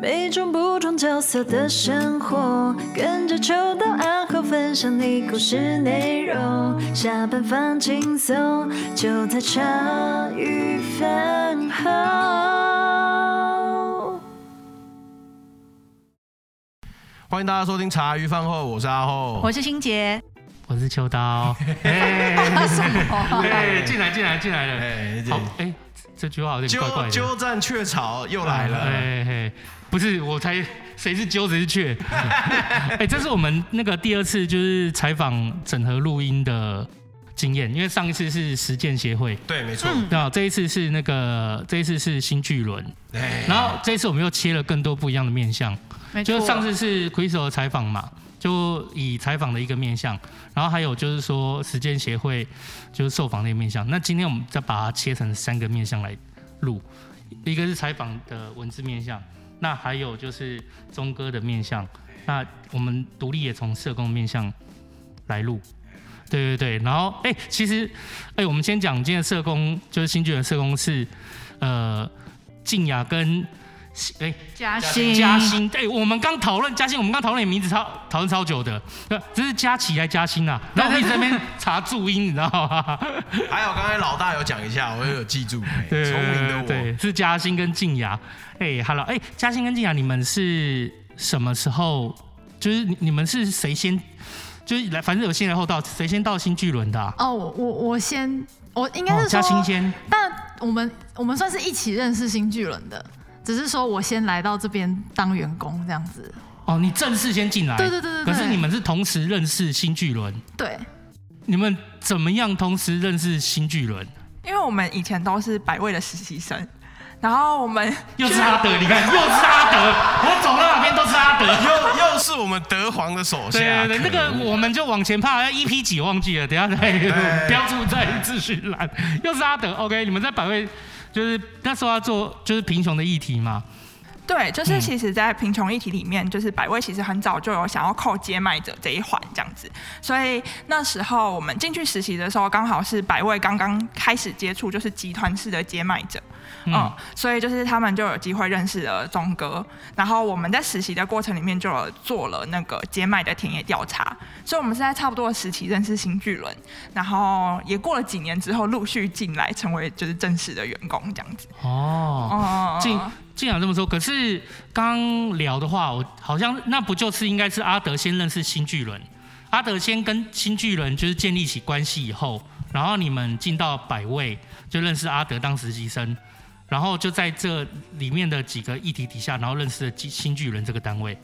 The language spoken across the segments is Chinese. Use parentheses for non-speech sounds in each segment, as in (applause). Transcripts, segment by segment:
每种不同角色的生活，跟着秋刀暗号分享你故事内容。下班放轻松，就在茶余饭后。欢迎大家收听茶余饭后，我是阿厚，我是欣洁，我是秋刀。(laughs) 进来进来进来了，哎，好，哎，这句话有点怪怪的。鸠占鹊巢又来了，哎嘿。不是，我猜谁是鸠，谁是雀。(laughs) 哎，这是我们那个第二次就是采访整合录音的经验，因为上一次是实践协会，对，没错。然后这一次是那个，这一次是新巨轮，然后这一次我们又切了更多不一样的面向。没错。就上次是 Crystal 的采访嘛，就以采访的一个面向，然后还有就是说实践协会就是受访的一个面向。那今天我们再把它切成三个面向来录，一个是采访的文字面向。那还有就是中哥的面向，那我们独立也从社工面向来录，对对对，然后哎、其实哎、我们先讲今天社工，就是新巨轮社工是呃静雅跟哎嘉欣嘉欣，对、欸，我们刚讨论嘉欣，我们刚讨论你名字超讨论超久的，这是佳琪还是嘉欣啊？(laughs) 然后我一直在那边查注音，你知道吗？(laughs) 还有刚才老大有讲一下，我也有记住，聪明的我，对，是嘉欣跟静雅。哎，Hello，哎，嘉欣跟静雅，你们是什么时候？就是你们是谁先？就是来，反正有先来后到，谁先到新巨轮的、啊？哦，我我先，我应该是说嘉欣先。但我们我们算是一起认识新巨轮的，只是说我先来到这边当员工这样子。哦，你正式先进来？对对对对。可是你们是同时认识新巨轮？对。你们怎么样同时认识新巨轮？因为我们以前都是百位的实习生。然后我们又是阿德，你看又是阿德，我走到哪边都是阿德，(laughs) 又又是我们德皇的手下。对对对，那个我们就往前爬，要 EP 几忘记了，等下再标注在资讯栏。又是阿德，OK，你们在百味，就是那时候要做就是贫穷的议题嘛。对，就是其实，在贫穷议题里面，就是百味其实很早就有想要扣接卖者这一环这样子，所以那时候我们进去实习的时候，刚好是百味刚刚开始接触，就是集团式的接卖者。嗯，嗯，所以就是他们就有机会认识了钟哥，然后我们在实习的过程里面就有做了那个接卖的田野调查，所以我们是在差不多的时期认识新巨轮，然后也过了几年之后陆续进来成为就是正式的员工这样子。哦，进进来这么说，可是刚聊的话，我好像那不就是应该是阿德先认识新巨轮，阿德先跟新巨轮就是建立起关系以后，然后你们进到百位就认识阿德当实习生。然后就在这里面的几个议题底下，然后认识了新巨人这个单位，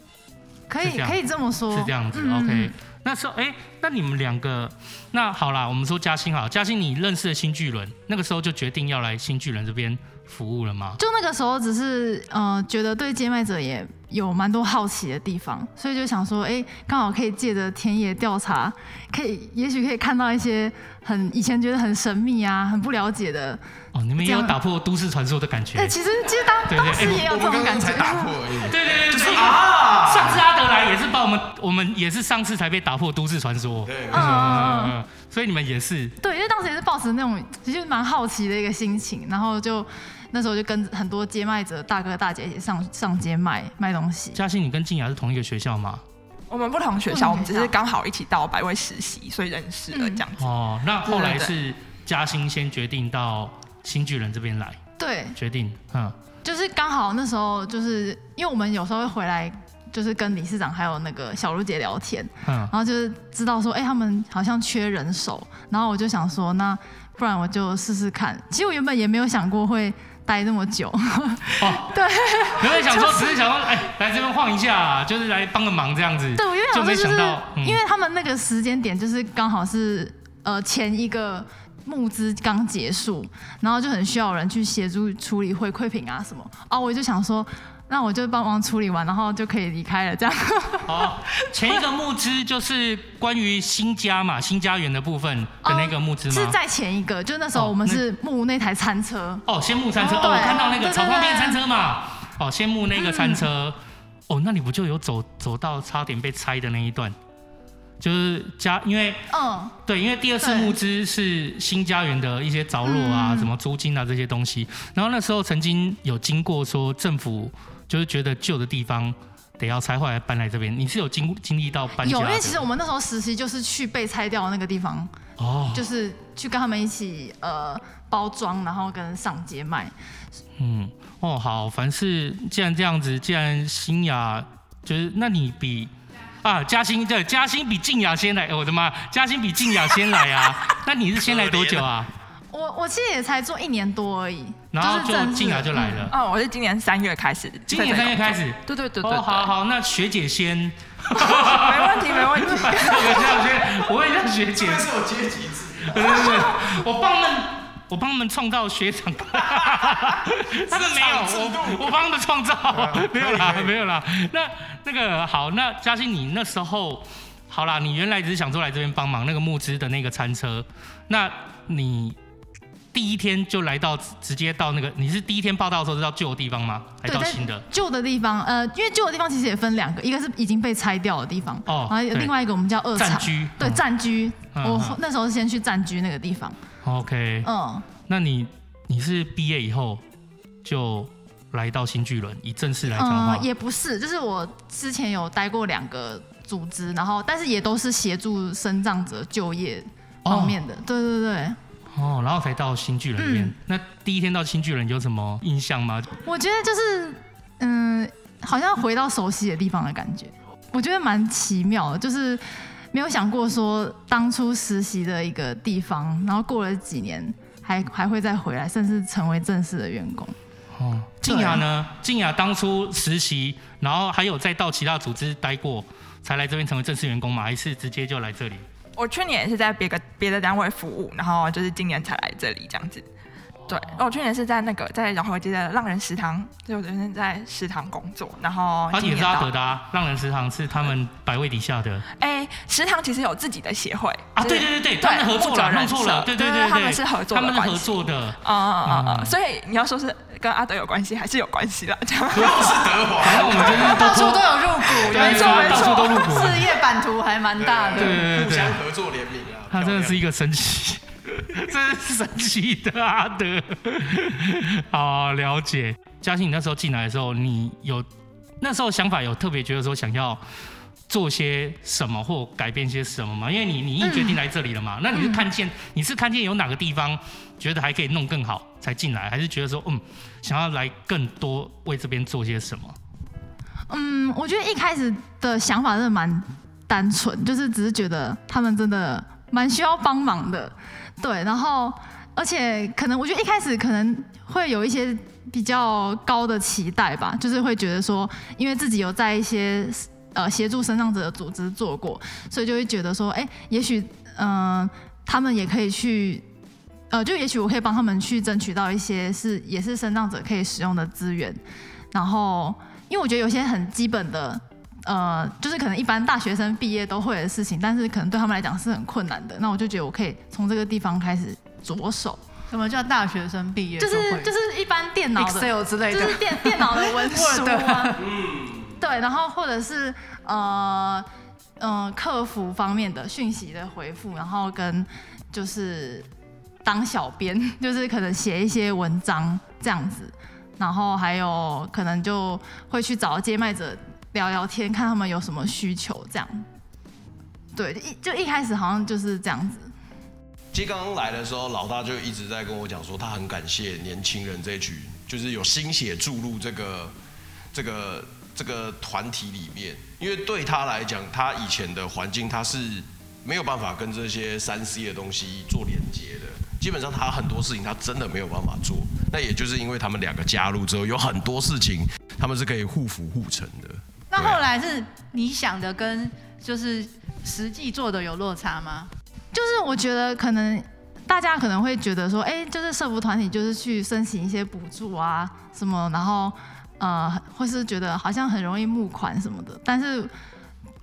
可以可以这么说，是这样子。嗯、OK，那时候哎，那你们两个，那好啦，我们说嘉欣好，嘉欣你认识了新巨人，那个时候就决定要来新巨人这边服务了吗？就那个时候只是呃觉得对接麦者也有蛮多好奇的地方，所以就想说，哎，刚好可以借着田野调查，可以也许可以看到一些很以前觉得很神秘啊、很不了解的。哦，你们也有打破都市传说的感觉。对，其实其实当当时也有这种感觉。打破而已。对对对，就是啊。上次阿德来也是把我们，我们也是上次才被打破都市传说。对，嗯嗯嗯。所以你们也是。对，因为当时也是抱持那种其实蛮好奇的一个心情，然后就那时候就跟很多接卖者大哥大姐一起上上街卖卖东西。嘉欣，你跟静雅是同一个学校吗？我们不同学校，我们只是刚好一起到百威实习，所以认识了这样子。哦，那后来是嘉欣先决定到。新巨人这边来，对，决定，嗯，就是刚好那时候，就是因为我们有时候会回来，就是跟理事长还有那个小茹姐聊天，嗯，然后就是知道说，哎、欸，他们好像缺人手，然后我就想说，那不然我就试试看。其实我原本也没有想过会待那么久，哦，(laughs) 对，原本想说，只是想说，哎、欸，来这边晃一下，就是来帮个忙这样子，对，我原本想到，嗯、因为他们那个时间点就是刚好是呃前一个。募资刚结束，然后就很需要人去协助处理回馈品啊什么啊，我就想说，那我就帮忙处理完，然后就可以离开了这样。(laughs) 好，前一个募资就是关于新家嘛，新家园的部分的那个募资吗？是在前一个，就那时候我们是募那台餐车。哦，先募餐车，哦，我看到那个草创边餐车嘛。哦，先募那个餐车。哦，那你不就有走走到差点被拆的那一段？就是家，因为嗯，对，因为第二次募资是新家园的一些着落啊，什么租金啊这些东西。然后那时候曾经有经过说政府就是觉得旧的地方得要拆，后来搬来这边。你是有经经历到搬家？有，因为其实我们那时候实习就是去被拆掉的那个地方，哦，就是去跟他们一起呃包装，然后跟上街卖。嗯，哦，好，凡是既然这样子，既然新雅就是，那你比。啊，嘉兴对，嘉兴比静雅先来，我的妈，嘉兴比静雅先来啊！(laughs) 那你是先来多久啊？我我其实也才做一年多而已，然后就进来就来了。哦，我是今年三月开始。今年三月开始？对对对对。哦，好好，那学姐先。(laughs) 没问题，没问题。(laughs) 我这样学，我也让学姐。是我阶级制。对对对，我帮他们。我帮他们创造学长，(laughs) 他们没有，我我帮他们创造，没有啦，没有啦。那那个好，那嘉欣你那时候好啦，你原来只是想说来这边帮忙那个募资的那个餐车，那你第一天就来到直接到那个，你是第一天报道的时候是到旧的地方吗？还是到新的？旧的地方，呃，因为旧的地方其实也分两个，一个是已经被拆掉的地方，哦，然后另外一个我们叫二厂，对，暂居。我那时候先去暂居那个地方。OK，嗯，那你你是毕业以后就来到新巨轮，以正式来讲的话，嗯，也不是，就是我之前有待过两个组织，然后但是也都是协助身障者就业方面的，哦、对对对，哦，然后才到新巨人里面。嗯、那第一天到新巨人有什么印象吗？我觉得就是嗯，好像回到熟悉的地方的感觉，我觉得蛮奇妙的，就是。没有想过说当初实习的一个地方，然后过了几年还还会再回来，甚至成为正式的员工。哦，静雅呢？静雅当初实习，然后还有再到其他组织待过，才来这边成为正式员工嘛？还是直接就来这里？我去年也是在别个别的单位服务，然后就是今年才来这里这样子。对，我去年是在那个在饶河街的浪人食堂，就人生在食堂工作，然后他也是阿德的啊，浪人食堂是他们百位底下的。哎，食堂其实有自己的协会啊，对对对对，他们合作了，弄错了，对对对，他们是合作，他们合作的，啊啊啊！所以你要说是跟阿德有关系，还是有关系的，这样。不是德华，(laughs) 反正我们就是到处都有入股，没错没错，事业版图还蛮大的，对对对，互相合作联名啊，他真的是一个神奇。(laughs) (laughs) 真是神奇的阿德，(laughs) 好了解。嘉兴，你那时候进来的时候，你有那时候想法有特别觉得说想要做些什么或改变些什么吗？因为你你已经决定来这里了嘛，嗯、(laughs) 那你是看见你是看见有哪个地方觉得还可以弄更好才进来，还是觉得说嗯想要来更多为这边做些什么？嗯，我觉得一开始的想法真的蛮单纯，就是只是觉得他们真的蛮需要帮忙的。对，然后而且可能我觉得一开始可能会有一些比较高的期待吧，就是会觉得说，因为自己有在一些呃协助身障者的组织做过，所以就会觉得说，哎，也许嗯、呃、他们也可以去，呃，就也许我可以帮他们去争取到一些是也是身障者可以使用的资源，然后因为我觉得有些很基本的。呃，就是可能一般大学生毕业都会的事情，但是可能对他们来讲是很困难的。那我就觉得我可以从这个地方开始着手。什么叫大学生毕业？就是就是一般电脑的 Excel 之类的，就是电电脑的文书啊。(laughs) 对，然后或者是呃呃客服方面的讯息的回复，然后跟就是当小编，(laughs) 就是可能写一些文章这样子，然后还有可能就会去找接麦者。聊聊天，看他们有什么需求，这样。对，一就一开始好像就是这样子。其实刚刚来的时候，老大就一直在跟我讲说，他很感谢年轻人这一群，就是有心血注入这个这个这个团体里面，因为对他来讲，他以前的环境他是没有办法跟这些三 C 的东西做连接的，基本上他很多事情他真的没有办法做。那也就是因为他们两个加入之后，有很多事情他们是可以互辅互成的。那后来是你想的跟就是实际做的有落差吗？就是我觉得可能大家可能会觉得说，哎、欸，就是社服团体就是去申请一些补助啊什么，然后呃，或是觉得好像很容易募款什么的。但是，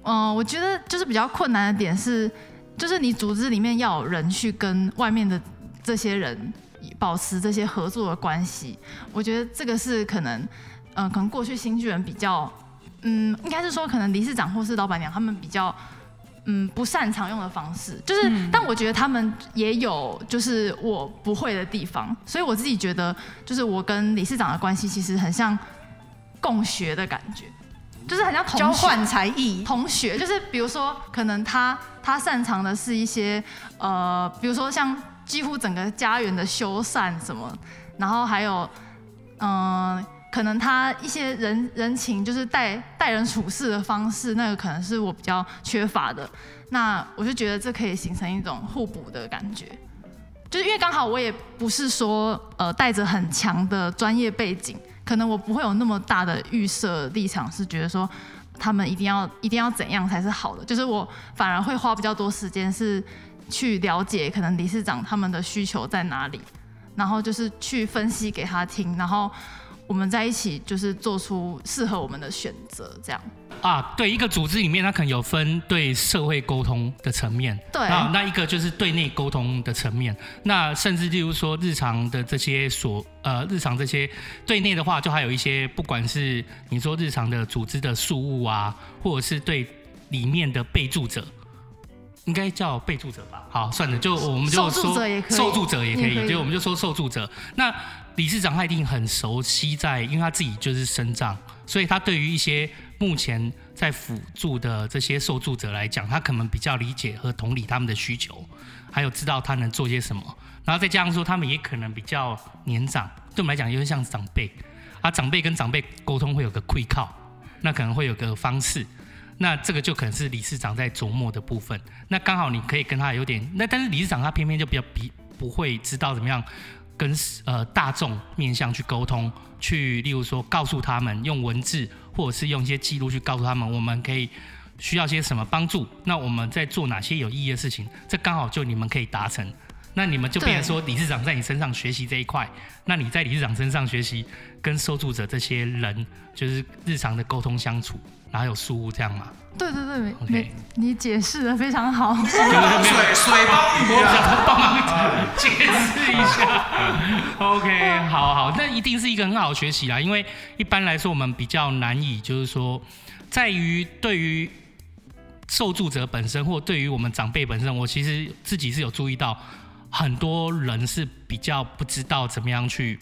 嗯、呃，我觉得就是比较困难的点是，就是你组织里面要有人去跟外面的这些人保持这些合作的关系。我觉得这个是可能，嗯、呃，可能过去新巨人比较。嗯，应该是说可能理事长或是老板娘他们比较嗯不擅长用的方式，就是，嗯、但我觉得他们也有就是我不会的地方，所以我自己觉得就是我跟理事长的关系其实很像共学的感觉，就是很像交换才艺。同学就是比如说，可能他他擅长的是一些呃，比如说像几乎整个家园的修缮什么，然后还有嗯。呃可能他一些人人情，就是待待人处事的方式，那个可能是我比较缺乏的。那我就觉得这可以形成一种互补的感觉，就是因为刚好我也不是说呃带着很强的专业背景，可能我不会有那么大的预设立场，是觉得说他们一定要一定要怎样才是好的。就是我反而会花比较多时间是去了解可能理事长他们的需求在哪里，然后就是去分析给他听，然后。我们在一起就是做出适合我们的选择，这样。啊，对，一个组织里面，它可能有分对社会沟通的层面，对，啊，那一个就是对内沟通的层面，那甚至例如说日常的这些所呃日常这些对内的话，就还有一些不管是你说日常的组织的事务啊，或者是对里面的备注者，应该叫备注者吧？好，算了，就我们就说受助者也可以，受注者也可以，可以就我们就说受助者那。理事长他一定很熟悉在，因为他自己就是身障，所以他对于一些目前在辅助的这些受助者来讲，他可能比较理解和同理他们的需求，还有知道他能做些什么。然后再加上说，他们也可能比较年长，对我们来讲有点像长辈，啊，长辈跟长辈沟通会有个亏靠，那可能会有个方式，那这个就可能是理事长在琢磨的部分。那刚好你可以跟他有点，那但是理事长他偏偏就比较比不会知道怎么样。跟呃大众面向去沟通，去例如说告诉他们用文字或者是用一些记录去告诉他们，我们可以需要些什么帮助，那我们在做哪些有意义的事情，这刚好就你们可以达成，那你们就变成说理事长在你身上学习这一块，那你在理事长身上学习跟受助者这些人就是日常的沟通相处，然后有书屋这样嘛。对对对，OK，你解释的非常好。水水包鱼啊，我帮忙解释一下。(laughs) OK，好好，那一定是一个很好的学习啦。因为一般来说，我们比较难以，就是说，在于对于受助者本身，或对于我们长辈本身，我其实自己是有注意到，很多人是比较不知道怎么样去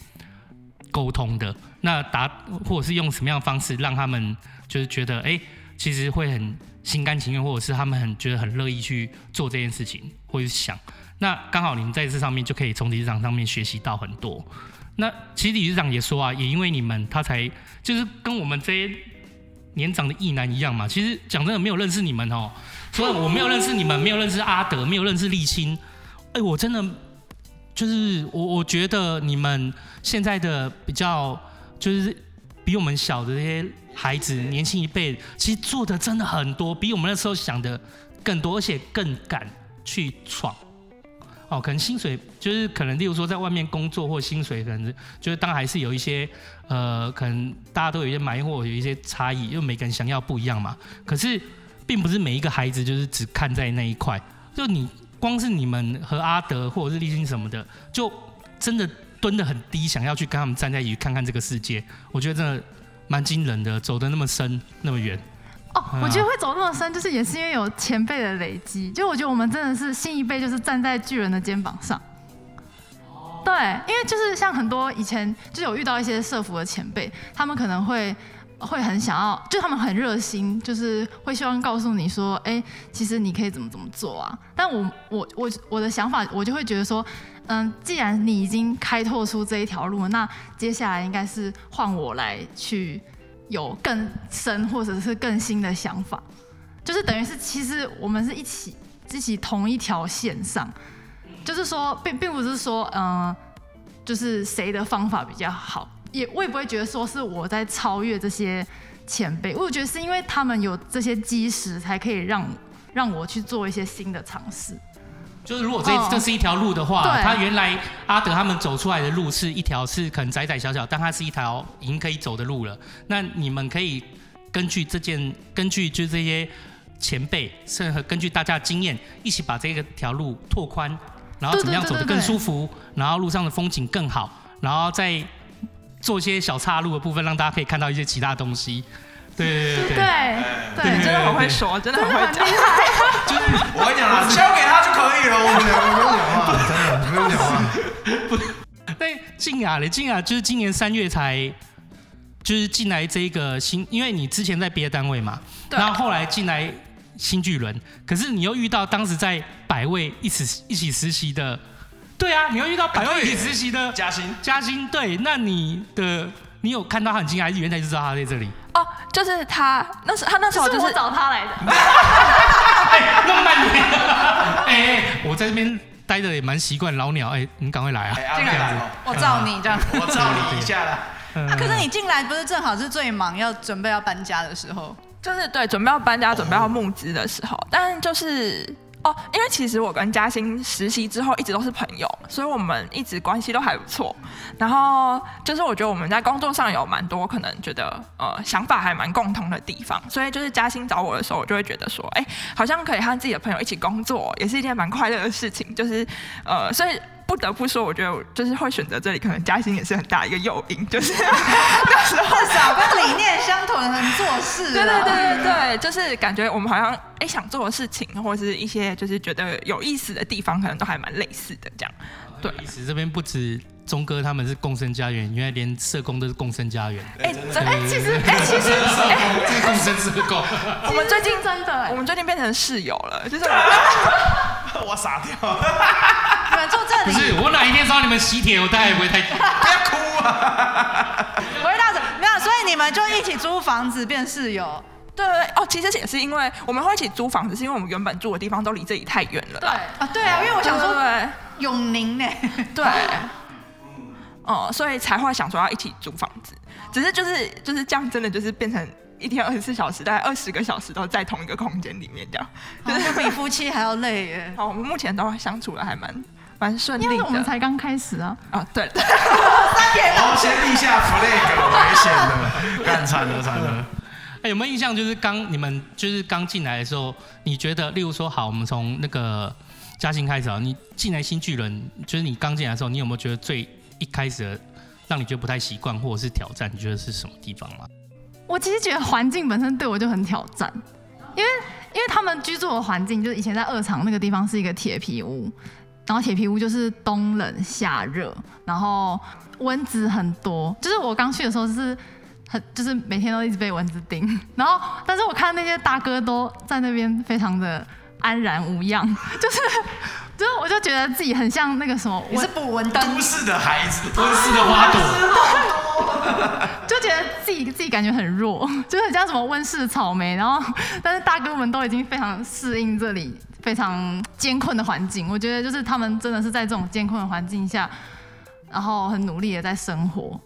沟通的。那答或者是用什么样的方式让他们就是觉得，哎。其实会很心甘情愿，或者是他们很觉得很乐意去做这件事情，或者是想。那刚好你们在这上面就可以从理事长上面学习到很多。那其实理事长也说啊，也因为你们，他才就是跟我们这些年长的役男一样嘛。其实讲真的，没有认识你们哦，所以我没有认识你们，没有认识阿德，没有认识立青。哎，我真的就是我，我觉得你们现在的比较就是比我们小的这些。孩子年轻一辈，其实做的真的很多，比我们那时候想的更多，而且更敢去闯。哦，可能薪水就是可能，例如说在外面工作或薪水，可能就是当然还是有一些呃，可能大家都有一些埋或有一些差异，因为每个人想要不一样嘛。可是并不是每一个孩子就是只看在那一块，就你光是你们和阿德或者是立青什么的，就真的蹲得很低，想要去跟他们站在一起看看这个世界。我觉得真的。蛮惊人的，走的那么深，那么远。哦，我觉得会走那么深，就是也是因为有前辈的累积。就我觉得我们真的是新一辈，就是站在巨人的肩膀上。对，因为就是像很多以前就有遇到一些社服的前辈，他们可能会会很想要，就他们很热心，就是会希望告诉你说，哎，其实你可以怎么怎么做啊。但我我我我的想法，我就会觉得说。嗯，既然你已经开拓出这一条路，那接下来应该是换我来去有更深或者是更新的想法，就是等于是其实我们是一起一起同一条线上，就是说并并不是说嗯，就是谁的方法比较好，也我也不会觉得说是我在超越这些前辈，我觉得是因为他们有这些基石，才可以让让我去做一些新的尝试。就是如果这这是一条路的话，哦、他原来阿德他们走出来的路是一条是可能窄窄小小，但它是一条已经可以走的路了。那你们可以根据这件，根据就是这些前辈，甚至根据大家的经验，一起把这个条路拓宽，然后怎么样走得更舒服，然后路上的风景更好，然后再做一些小岔路的部分，让大家可以看到一些其他东西。对对对真的很会说，真的很会讲。(laughs) 就是我跟你讲啦，(laughs) 交给他就可以了，我们两个不用讲话，真的不用讲话。不，对，静雅嘞，静雅就是今年三月才，就是进来这个新，因为你之前在别的单位嘛，然后后来进来新巨轮，可是你又遇到当时在百位一起一起实习的，对啊，你又遇到百位一起实习的嘉欣，嘉欣，对，那你的你有看到他很惊讶，还是原来就知道他在这里？哦，就是他，那时他那时候就是是我找他来的。(laughs) 哎，那么慢点，(laughs) 哎哎，我在这边。待着也蛮习惯，老鸟，哎、欸，你赶快来啊！进来，我罩你这样，(laughs) 我罩你一下啦。啊，可是你进来不是正好是最忙要准备要搬家的时候？就是对，准备要搬家，准备要募资的时候，但就是。哦，因为其实我跟嘉欣实习之后一直都是朋友，所以我们一直关系都还不错。然后就是我觉得我们在工作上有蛮多可能觉得呃想法还蛮共同的地方，所以就是嘉欣找我的时候，我就会觉得说，哎，好像可以和自己的朋友一起工作，也是一件蛮快乐的事情。就是呃，所以。不得不说，我觉得就是会选择这里，可能嘉欣也是很大一个诱因，(laughs) 就是那时候至少跟理念相同，的人做事。对对对对对，就是感觉我们好像哎想做的事情，或者是一些就是觉得有意思的地方，可能都还蛮类似的这样。对，意思这边不止钟哥他们是共生家园，原来连社工都是共生家园。哎，真哎，其实哎，其实哎，共生社工。我们最近真的，我们最近变成室友了，就是 (laughs) 我傻掉。(laughs) 你们坐这里。不是，我哪一天知道你们喜帖，我大概也不会太。(laughs) 不要哭啊！不会大子，没有，所以你们就一起租房子变室友。对对对，哦，其实也是因为我们会一起租房子，是因为我们原本住的地方都离这里太远了。对啊，对啊，因为我想说，对，永宁呢？对。哦，所以才会想说要一起租房子，只是就是就是这样，真的就是变成一天二十四小时，大概二十个小时都在同一个空间里面这样，就是比夫妻还要累耶。(laughs) 好，我们目前都相处的还蛮蛮顺利的。因为我们才刚开始啊。啊，对。好，先立下 flag，危险的，干惨了惨了。哎，有没有印象？就是刚你们就是刚进来的时候，你觉得，例如说，好，我们从那个嘉兴开始啊，你进来新巨人，就是你刚进来的时候，你有没有觉得最一开始的让你觉得不太习惯或者是挑战？你觉得是什么地方吗？我其实觉得环境本身对我就很挑战，因为因为他们居住的环境就是以前在二厂那个地方是一个铁皮屋，然后铁皮屋就是冬冷夏热，然后蚊子很多，就是我刚去的时候是。很就是每天都一直被蚊子叮，(laughs) 然后但是我看那些大哥都在那边非常的安然无恙，(laughs) 就是就是我就觉得自己很像那个什么，我是捕蚊灯，都市的孩子，都市的花朵，(laughs) 就觉得自己自己感觉很弱，就是很像什么温室草莓，然后但是大哥们都已经非常适应这里非常艰困的环境，我觉得就是他们真的是在这种艰困的环境下，然后很努力的在生活。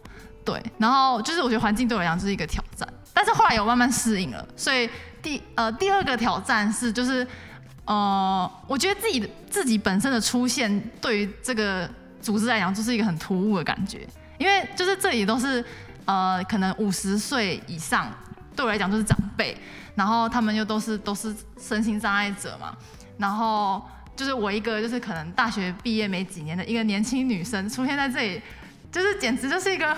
对，然后就是我觉得环境对我来讲是一个挑战，但是后来有慢慢适应了。所以第呃第二个挑战是就是呃，我觉得自己的自己本身的出现对于这个组织来讲就是一个很突兀的感觉，因为就是这里都是呃可能五十岁以上，对我来讲就是长辈，然后他们又都是都是身心障碍者嘛，然后就是我一个就是可能大学毕业没几年的一个年轻女生出现在这里，就是简直就是一个。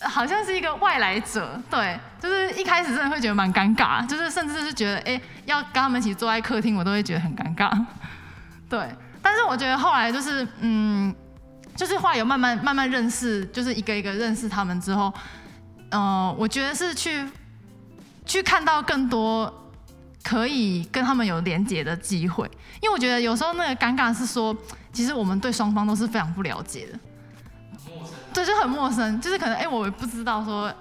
好像是一个外来者，对，就是一开始真的会觉得蛮尴尬，就是甚至是觉得，哎、要跟他们一起坐在客厅，我都会觉得很尴尬，(laughs) 对。但是我觉得后来就是，嗯，就是话有慢慢慢慢认识，就是一个一个认识他们之后，嗯、呃，我觉得是去去看到更多可以跟他们有连接的机会，因为我觉得有时候那个尴尬是说，其实我们对双方都是非常不了解的。对，就很陌生，就是可能哎，我也不知道说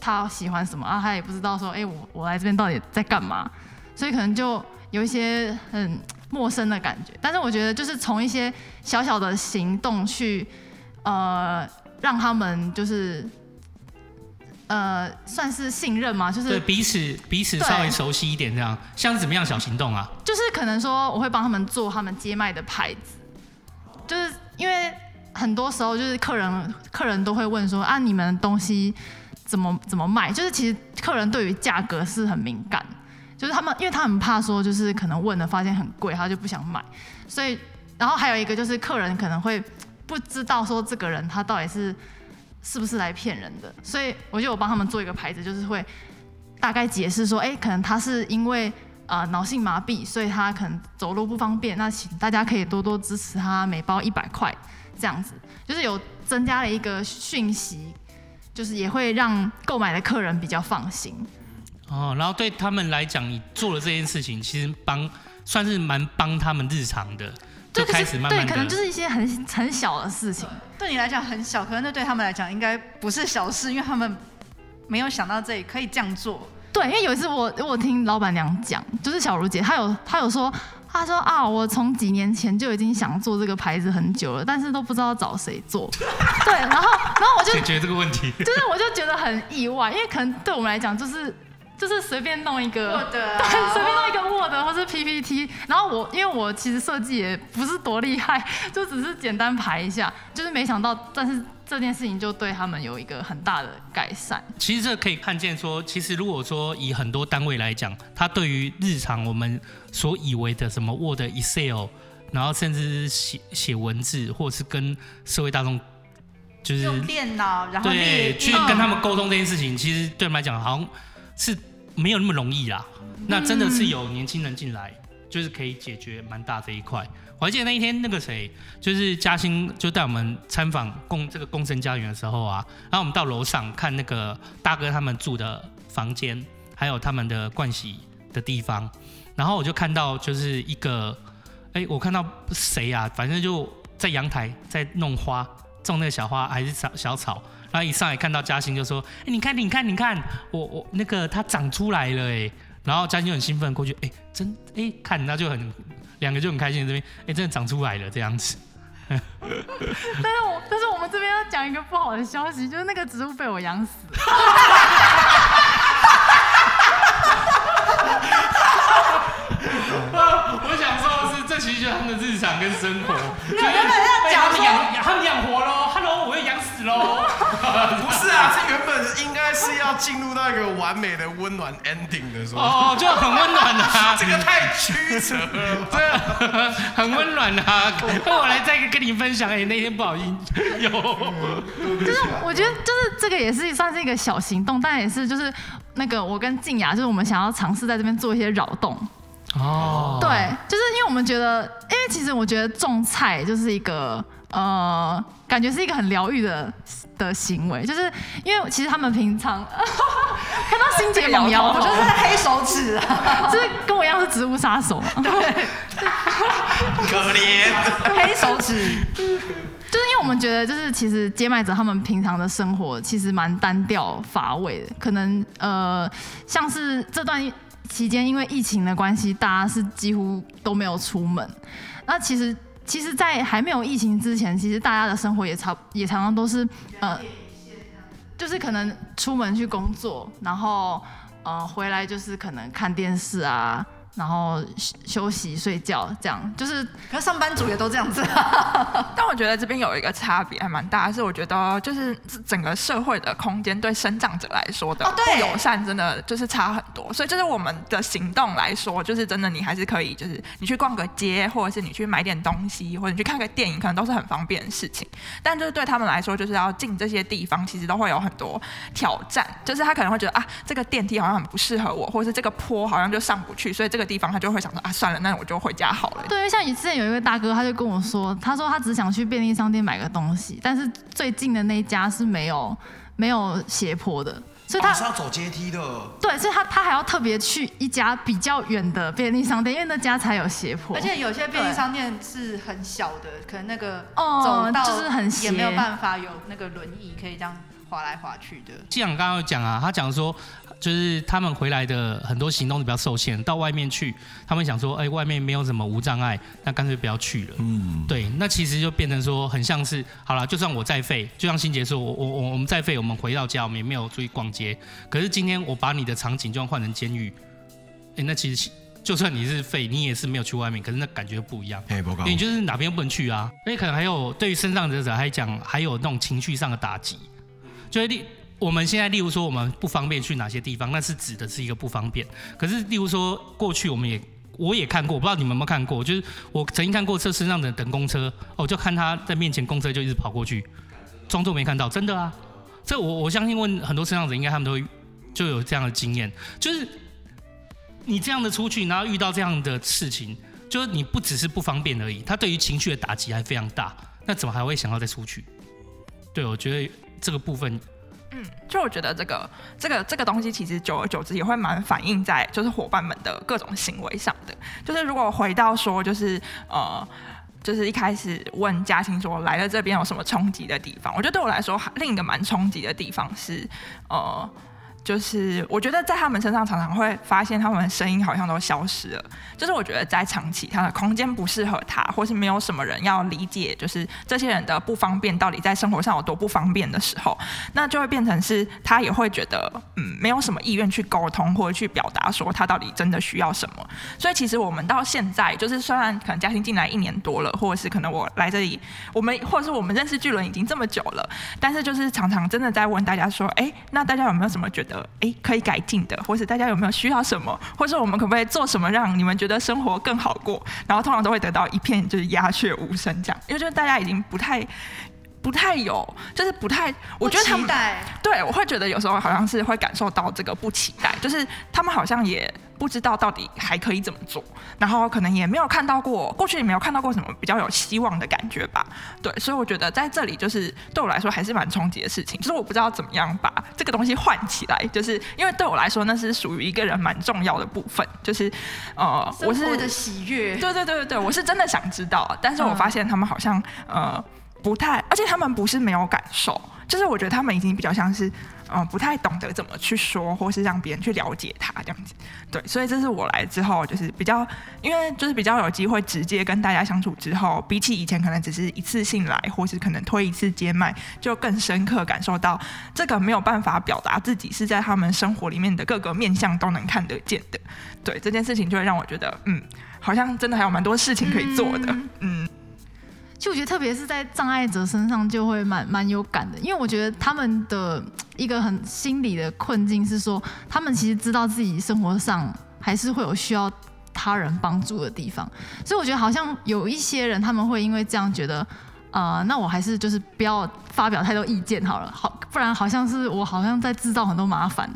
他喜欢什么啊，他也不知道说哎，我我来这边到底在干嘛，所以可能就有一些很陌生的感觉。但是我觉得就是从一些小小的行动去呃让他们就是呃算是信任嘛，就是对彼此彼此稍微熟悉一点这样。像是怎么样小行动啊？就是可能说我会帮他们做他们接卖的牌子，就是因为。很多时候就是客人，客人都会问说啊，你们东西怎么怎么卖？就是其实客人对于价格是很敏感，就是他们，因为他很怕说，就是可能问了发现很贵，他就不想买。所以，然后还有一个就是客人可能会不知道说这个人他到底是是不是来骗人的。所以，我就有帮他们做一个牌子，就是会大概解释说，哎，可能他是因为呃脑性麻痹，所以他可能走路不方便。那请大家可以多多支持他，每包一百块。这样子就是有增加了一个讯息，就是也会让购买的客人比较放心。哦，然后对他们来讲，你做了这件事情，其实帮算是蛮帮他们日常的，就开始慢慢对，可能就是一些很很小的事情，对你来讲很小，可能那对他们来讲应该不是小事，因为他们没有想到这里可以这样做。对，因为有一次我我听老板娘讲，就是小茹姐，她有她有说，她说啊，我从几年前就已经想做这个牌子很久了，但是都不知道找谁做。(laughs) 对，然后然后我就解决这个问题，(laughs) 就是我就觉得很意外，因为可能对我们来讲就是。就是随便弄一个，Word 啊、(laughs) 对，随便弄一个 Word 或是 PPT，然后我因为我其实设计也不是多厉害，就只是简单排一下，就是没想到，但是这件事情就对他们有一个很大的改善。其实这可以看见说，其实如果说以很多单位来讲，它对于日常我们所以为的什么 Word、Excel，然后甚至是写写文字，或者是跟社会大众就是用电脑，然后对去跟他们沟通这件事情，其实对他们来讲好像是。没有那么容易啦，那真的是有年轻人进来，就是可以解决蛮大这一块。我还记得那一天，那个谁，就是嘉兴，就带我们参访共这个共生家园的时候啊，然后我们到楼上看那个大哥他们住的房间，还有他们的盥洗的地方，然后我就看到就是一个，哎，我看到谁啊？反正就在阳台在弄花，种那个小花还是小小草。然后一上来看到嘉欣就说：“哎，你看，你看，你看，我我那个它长出来了哎。”然后嘉欣就很兴奋过去，哎，真哎看，那就很两个就很开心这边，哎，真的长出来了这样子。但是我但是我们这边要讲一个不好的消息，就是那个植物被我养死 (laughs) 了。我想说的是，这其实就是他们的日常跟生活。你原本要讲养他们养活喽，Hello，我要养死喽。(laughs) 不是啊，这原本应该是要进入到一个完美的温暖 ending 的时候。哦，就很温暖啊。(laughs) 这个太曲折了，(laughs) 这很温暖啊。那我来再跟你分享，哎，那天不好意思，有。就是我觉得，就是这个也是算是一个小行动，但也是就是那个我跟静雅，就是我们想要尝试在这边做一些扰动。哦，对，就是因为我们觉得，因为其实我觉得种菜就是一个呃，感觉是一个很疗愈的的行为，就是因为其实他们平常 (laughs) 看到心姐摇摇头，(laughs) 我就是黑手指啊，(laughs) 就是跟我一样是植物杀手，对，可怜黑手指，就是因为我们觉得，就是其实接麦者他们平常的生活其实蛮单调乏味的，可能呃，像是这段。期间因为疫情的关系，大家是几乎都没有出门。那其实，其实，在还没有疫情之前，其实大家的生活也常也常常都是呃，就是可能出门去工作，然后呃回来就是可能看电视啊。然后休息睡觉，这样就是，可是上班族也都这样子。(laughs) 但我觉得这边有一个差别还蛮大，是我觉得就是整个社会的空间对生长者来说的不友善，真的就是差很多。所以就是我们的行动来说，就是真的你还是可以，就是你去逛个街，或者是你去买点东西，或者你去看个电影，可能都是很方便的事情。但就是对他们来说，就是要进这些地方，其实都会有很多挑战。就是他可能会觉得啊，这个电梯好像很不适合我，或者是这个坡好像就上不去，所以这个。地方他就会想说啊，算了，那我就回家好了。对，像你之前有一位大哥，他就跟我说，他说他只想去便利商店买个东西，但是最近的那一家是没有没有斜坡的，所以他、哦、是要走阶梯的。对，所以他他还要特别去一家比较远的便利商店，因为那家才有斜坡。而且有些便利商店是很小的，可能那个哦，就是很斜，也没有办法有那个轮椅可以这样滑来滑去的。既然刚刚有讲啊，他讲说。就是他们回来的很多行动都比较受限，到外面去，他们想说，哎，外面没有什么无障碍，那干脆不要去了。嗯，对，那其实就变成说，很像是，好了，就算我再废，就像新杰说，我我我我们再废，我们回到家，我们也没有出去逛街。可是今天我把你的场景就算换成监狱，哎，那其实就算你是废，你也是没有去外面，可是那感觉不一样。哎，不你就是哪边不能去啊？那可能还有对于身障者者来讲，还有那种情绪上的打击，就是例。我们现在，例如说，我们不方便去哪些地方，那是指的是一个不方便。可是，例如说，过去我们也我也看过，我不知道你们有没有看过，就是我曾经看过车身上的等公车，哦，就看他在面前公车就一直跑过去，装作没看到，真的啊。这我我相信问很多车上人，应该他们都会就有这样的经验，就是你这样的出去，然后遇到这样的事情，就是你不只是不方便而已，他对于情绪的打击还非常大，那怎么还会想要再出去？对，我觉得这个部分。嗯，就我觉得这个这个这个东西，其实久而久之也会蛮反映在就是伙伴们的各种行为上的。就是如果回到说，就是呃，就是一开始问嘉欣说来了这边有什么冲击的地方，我觉得对我来说，另一个蛮冲击的地方是呃。就是我觉得在他们身上常常会发现他们的声音好像都消失了。就是我觉得在长期他的空间不适合他，或是没有什么人要理解，就是这些人的不方便到底在生活上有多不方便的时候，那就会变成是他也会觉得嗯没有什么意愿去沟通或者去表达说他到底真的需要什么。所以其实我们到现在就是虽然可能嘉欣进来一年多了，或者是可能我来这里，我们或者是我们认识巨轮已经这么久了，但是就是常常真的在问大家说，哎，那大家有没有什么觉得？诶，可以改进的，或是大家有没有需要什么，或是我们可不可以做什么让你们觉得生活更好过？然后通常都会得到一片就是鸦雀无声这样，因为就是大家已经不太。不太有，就是不太，我觉得他们对，我会觉得有时候好像是会感受到这个不期待，就是他们好像也不知道到底还可以怎么做，然后可能也没有看到过，过去也没有看到过什么比较有希望的感觉吧。对，所以我觉得在这里就是对我来说还是蛮冲击的事情，就是我不知道怎么样把这个东西换起来，就是因为对我来说那是属于一个人蛮重要的部分，就是呃，我是的喜悦，对对对对对，我是真的想知道，但是我发现他们好像呃。不太，而且他们不是没有感受，就是我觉得他们已经比较像是，嗯、呃，不太懂得怎么去说，或是让别人去了解他这样子。对，所以这是我来之后，就是比较，因为就是比较有机会直接跟大家相处之后，比起以前可能只是一次性来，或是可能推一次接麦，就更深刻感受到这个没有办法表达自己是在他们生活里面的各个面向都能看得见的。对，这件事情就会让我觉得，嗯，好像真的还有蛮多事情可以做的，嗯。嗯就我觉得，特别是在障碍者身上，就会蛮蛮有感的，因为我觉得他们的一个很心理的困境是说，他们其实知道自己生活上还是会有需要他人帮助的地方，所以我觉得好像有一些人他们会因为这样觉得，呃，那我还是就是不要发表太多意见好了，好，不然好像是我好像在制造很多麻烦，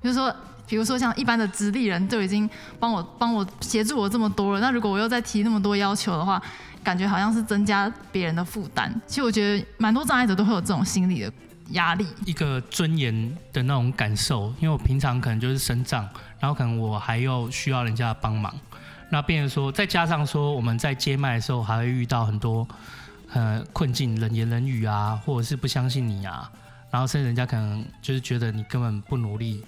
比如说，比如说像一般的直立人都已经帮我帮我协助我这么多了，那如果我又再提那么多要求的话。感觉好像是增加别人的负担，其实我觉得蛮多障碍者都会有这种心理的压力，一个尊严的那种感受。因为我平常可能就是身障，然后可能我还要需要人家帮忙，那变成说再加上说我们在接麦的时候还会遇到很多呃困境，冷言冷语啊，或者是不相信你啊，然后甚至人家可能就是觉得你根本不努力。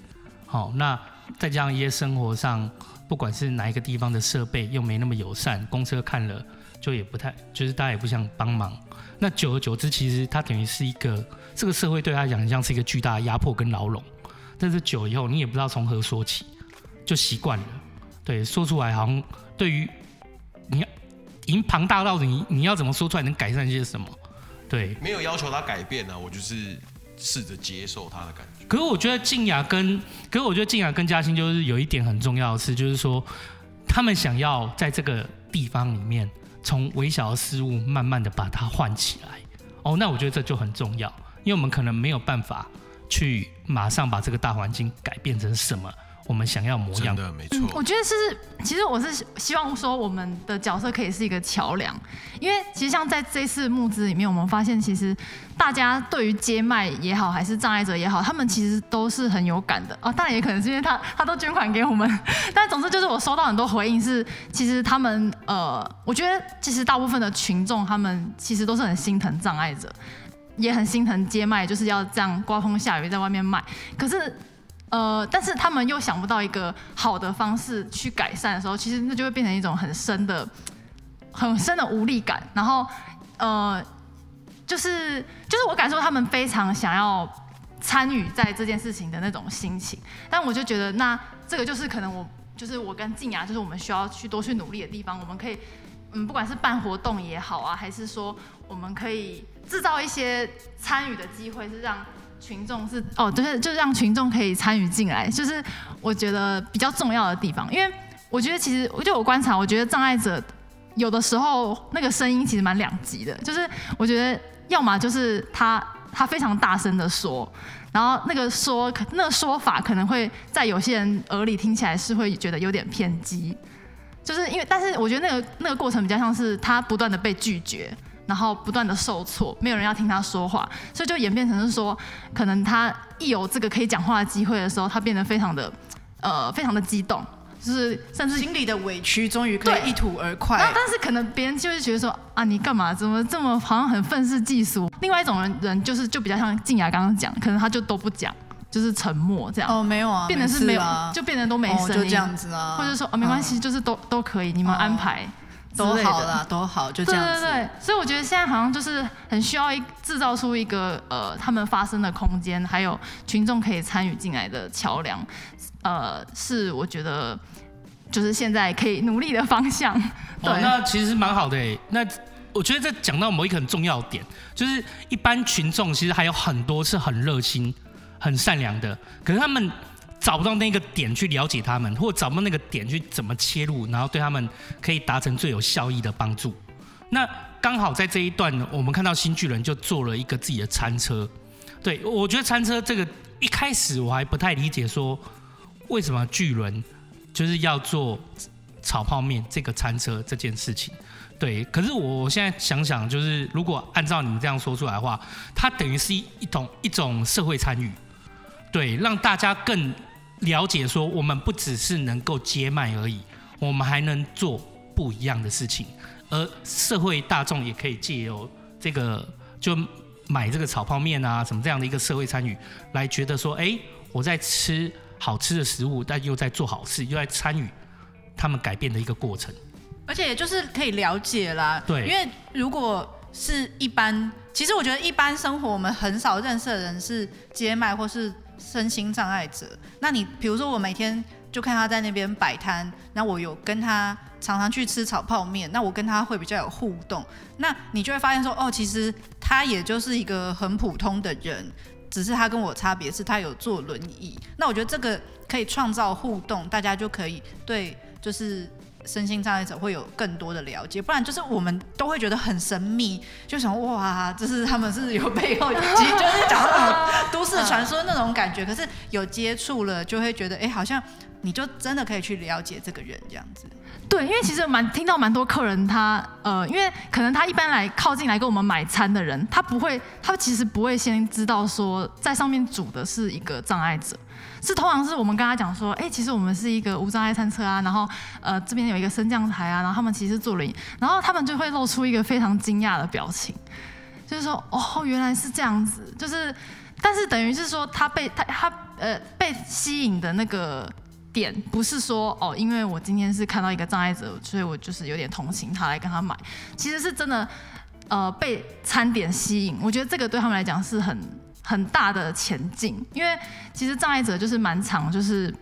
好，那再加上一些生活上，不管是哪一个地方的设备又没那么友善，公车看了。就也不太，就是大家也不想帮忙。那久而久之，其实他等于是一个这个社会对他讲，像是一个巨大的压迫跟牢笼。但是久以后，你也不知道从何说起，就习惯了。对，说出来好像对于你要已经庞大到你，你要怎么说出来能改善一些什么？对，没有要求他改变呢、啊，我就是试着接受他的感觉。可是我觉得静雅跟，可是我觉得静雅跟嘉欣就是有一点很重要的事，就是说他们想要在这个地方里面。从微小的失误慢慢的把它换起来，哦，那我觉得这就很重要，因为我们可能没有办法去马上把这个大环境改变成什么。我们想要模样的没错、嗯，我觉得是，其实我是希望说我们的角色可以是一个桥梁，因为其实像在这次募资里面，我们发现其实大家对于接脉也好，还是障碍者也好，他们其实都是很有感的啊。当然也可能是因为他他都捐款给我们，(laughs) 但总之就是我收到很多回应是，其实他们呃，我觉得其实大部分的群众他们其实都是很心疼障碍者，也很心疼接脉，就是要这样刮风下雨在外面卖，可是。呃，但是他们又想不到一个好的方式去改善的时候，其实那就会变成一种很深的、很深的无力感。然后，呃，就是就是我感受他们非常想要参与在这件事情的那种心情。但我就觉得，那这个就是可能我就是我跟静雅，就是我们需要去多去努力的地方。我们可以，嗯，不管是办活动也好啊，还是说我们可以制造一些参与的机会，是让。群众是哦，就是就是让群众可以参与进来，就是我觉得比较重要的地方。因为我觉得其实，就我观察，我觉得障碍者有的时候那个声音其实蛮两极的。就是我觉得要么就是他他非常大声的说，然后那个说那个说法可能会在有些人耳里听起来是会觉得有点偏激，就是因为但是我觉得那个那个过程比较像是他不断的被拒绝。然后不断的受挫，没有人要听他说话，所以就演变成是说，可能他一有这个可以讲话的机会的时候，他变得非常的呃非常的激动，就是甚至心里的委屈终于可以一吐而快。然后但是可能别人就会觉得说啊，你干嘛怎么这么好像很愤世嫉俗？另外一种人人就是就比较像静雅刚刚讲，可能他就都不讲。就是沉默这样。哦，没有啊，变得是没有，就变得都没声音，就这样子啊，或者说哦，没关系，就是都都可以，你们安排都好了，都好，就这样子。对对对，所以我觉得现在好像就是很需要一制造出一个呃，他们发声的空间，还有群众可以参与进来的桥梁，呃，是我觉得就是现在可以努力的方向。(laughs) 对，那其实蛮好的诶。那我觉得这讲到某一个很重要的点，就是一般群众其实还有很多是很热心。很善良的，可是他们找不到那个点去了解他们，或找不到那个点去怎么切入，然后对他们可以达成最有效益的帮助。那刚好在这一段，我们看到新巨人就做了一个自己的餐车。对，我觉得餐车这个一开始我还不太理解，说为什么巨人就是要做炒泡面这个餐车这件事情。对，可是我现在想想，就是如果按照你们这样说出来的话，它等于是一一种一种社会参与。对，让大家更了解说，我们不只是能够接麦而已，我们还能做不一样的事情，而社会大众也可以借由这个就买这个炒泡面啊什么这样的一个社会参与，来觉得说，哎，我在吃好吃的食物，但又在做好事，又在参与他们改变的一个过程，而且也就是可以了解啦。对，因为如果是一般，其实我觉得一般生活我们很少认识的人是接麦或是。身心障碍者，那你比如说我每天就看他在那边摆摊，那我有跟他常常去吃炒泡面，那我跟他会比较有互动，那你就会发现说，哦，其实他也就是一个很普通的人，只是他跟我差别是他有坐轮椅，那我觉得这个可以创造互动，大家就可以对就是。身心障碍者会有更多的了解，不然就是我们都会觉得很神秘，就想哇，就是他们是有背后，其实就是讲那种都市传说那种感觉。可是有接触了，就会觉得哎、欸，好像你就真的可以去了解这个人这样子。对，因为其实蛮听到蛮多客人他呃，因为可能他一般来靠近来跟我们买餐的人，他不会，他其实不会先知道说在上面煮的是一个障碍者。是通常是我们跟他讲说，哎、其实我们是一个无障碍餐车啊，然后呃这边有一个升降台啊，然后他们其实坐轮椅，然后他们就会露出一个非常惊讶的表情，就是说哦原来是这样子，就是但是等于是说他被他他呃被吸引的那个点不是说哦因为我今天是看到一个障碍者，所以我就是有点同情他来跟他买，其实是真的呃被餐点吸引，我觉得这个对他们来讲是很。很大的前进，因为其实障碍者就是蛮常，就是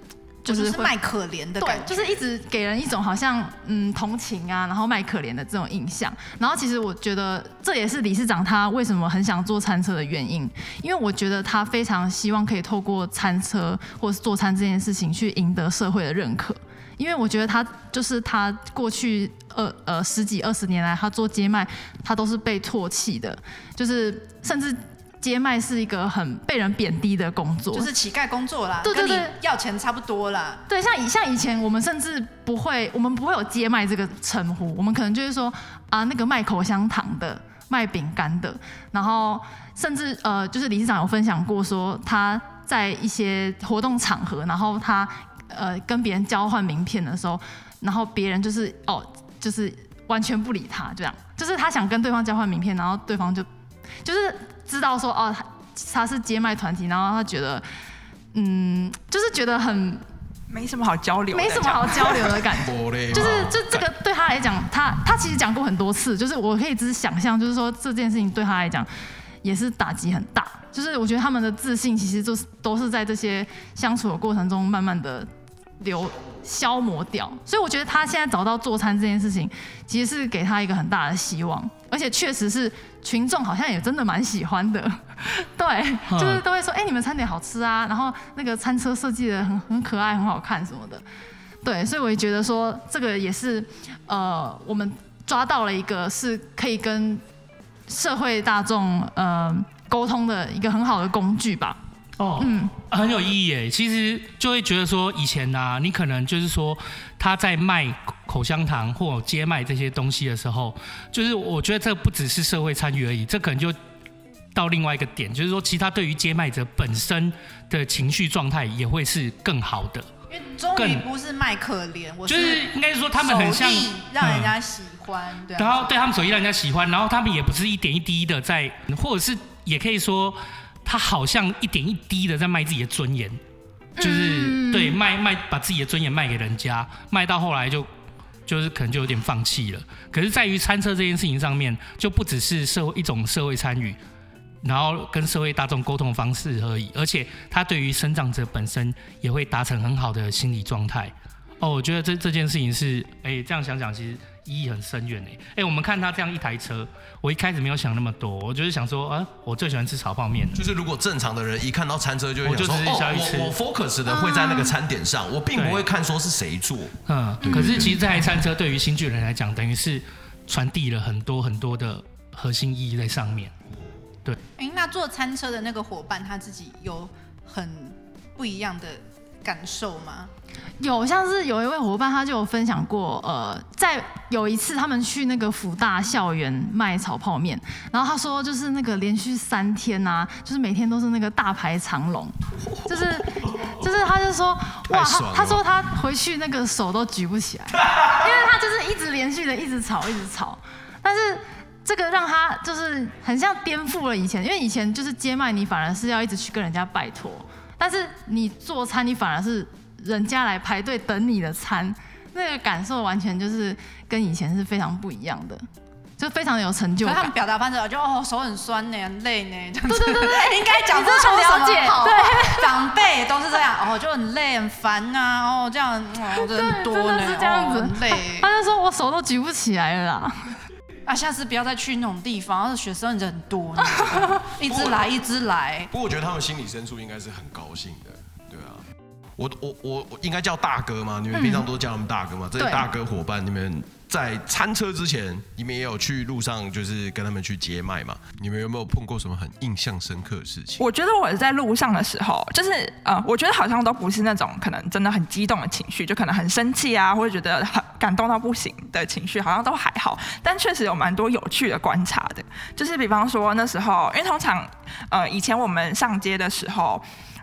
就是会卖可怜的感觉，对，就是一直给人一种好像嗯同情啊，然后卖可怜的这种印象。然后其实我觉得这也是理事长他为什么很想做餐车的原因，因为我觉得他非常希望可以透过餐车或是做餐这件事情去赢得社会的认可。因为我觉得他就是他过去二呃十几二十年来他做街卖，他都是被唾弃的，就是甚至。接麦是一个很被人贬低的工作，就是乞丐工作啦，对对对，跟你要钱差不多啦。对，像以像以前我们甚至不会，我们不会有接麦这个称呼，我们可能就是说啊，那个卖口香糖的、卖饼干的，然后甚至呃，就是理事长有分享过说他在一些活动场合，然后他呃跟别人交换名片的时候，然后别人就是哦，就是完全不理他，这样，就是他想跟对方交换名片，然后对方就就是。知道说哦，他他是接麦团体，然后他觉得，嗯，就是觉得很没什么好交流，没什么好交流的感觉，(laughs) 就是就这个对他来讲，他他其实讲过很多次，就是我可以只是想象，就是说这件事情对他来讲也是打击很大，就是我觉得他们的自信其实就是都是在这些相处的过程中慢慢的流消磨掉，所以我觉得他现在找到做餐这件事情，其实是给他一个很大的希望，而且确实是。群众好像也真的蛮喜欢的，(laughs) 对，就是都会说，哎、欸，你们餐点好吃啊，然后那个餐车设计的很很可爱，很好看什么的，对，所以我也觉得说，这个也是，呃，我们抓到了一个是可以跟社会大众呃沟通的一个很好的工具吧。哦，嗯，很有意义诶。其实就会觉得说，以前呢、啊，你可能就是说他在卖口香糖或接卖这些东西的时候，就是我觉得这不只是社会参与而已，这可能就到另外一个点，就是说，其他对于接卖者本身的情绪状态也会是更好的。因为终于不是卖可怜，我就是应该是说他们很像让人家喜欢，嗯、对、啊。然后对他们手艺让人家喜欢，然后他们也不是一点一滴的在，或者是也可以说。他好像一点一滴的在卖自己的尊严，就是、嗯、对卖卖把自己的尊严卖给人家，卖到后来就就是可能就有点放弃了。可是，在于餐车这件事情上面，就不只是社会一种社会参与，然后跟社会大众沟通的方式而已，而且他对于生长者本身也会达成很好的心理状态。哦，我觉得这这件事情是，哎、欸，这样想想其实。意义很深远诶，哎、欸，我们看他这样一台车，我一开始没有想那么多，我就是想说，啊，我最喜欢吃炒泡面。就是如果正常的人一看到餐车就会想说，我我我 focus 的会在那个餐点上，嗯、我并不会看说是谁做。嗯，可是其实这台餐车对于新巨人来讲，等于是传递了很多很多的核心意义在上面。对，哎、欸，那做餐车的那个伙伴他自己有很不一样的感受吗？有，像是有一位伙伴，他就有分享过，呃，在有一次他们去那个福大校园卖炒泡面，然后他说就是那个连续三天呐、啊，就是每天都是那个大排长龙，(laughs) 就是就是他就说哇，他他说他回去那个手都举不起来，因为他就是一直连续的一直炒一直炒，但是这个让他就是很像颠覆了以前，因为以前就是街卖你反而是要一直去跟人家拜托，但是你做餐你反而是。人家来排队等你的餐，那个感受完全就是跟以前是非常不一样的，就非常有成就感。他们表达方式就哦，手很酸呢，很累呢，(laughs) 对对对对，应该讲不出了解。对，长辈都是这样，哦，就很累很烦呐，哦，这样很多呢，是这样子，很累。他就说我手都举不起来了啦，啊，下次不要再去那种地方，而且学生人很多，(laughs) 一直来一直来。不过我觉得他们心理深处应该是很高兴的。我我我我应该叫大哥吗？你们平常都叫他们大哥吗？这些大哥伙伴，你们在餐车之前，你们也有去路上，就是跟他们去接麦嘛？你们有没有碰过什么很印象深刻的事情？我觉得我在路上的时候，就是呃，我觉得好像都不是那种可能真的很激动的情绪，就可能很生气啊，或者觉得很感动到不行的情绪，好像都还好。但确实有蛮多有趣的观察的，就是比方说那时候，因为通常呃以前我们上街的时候。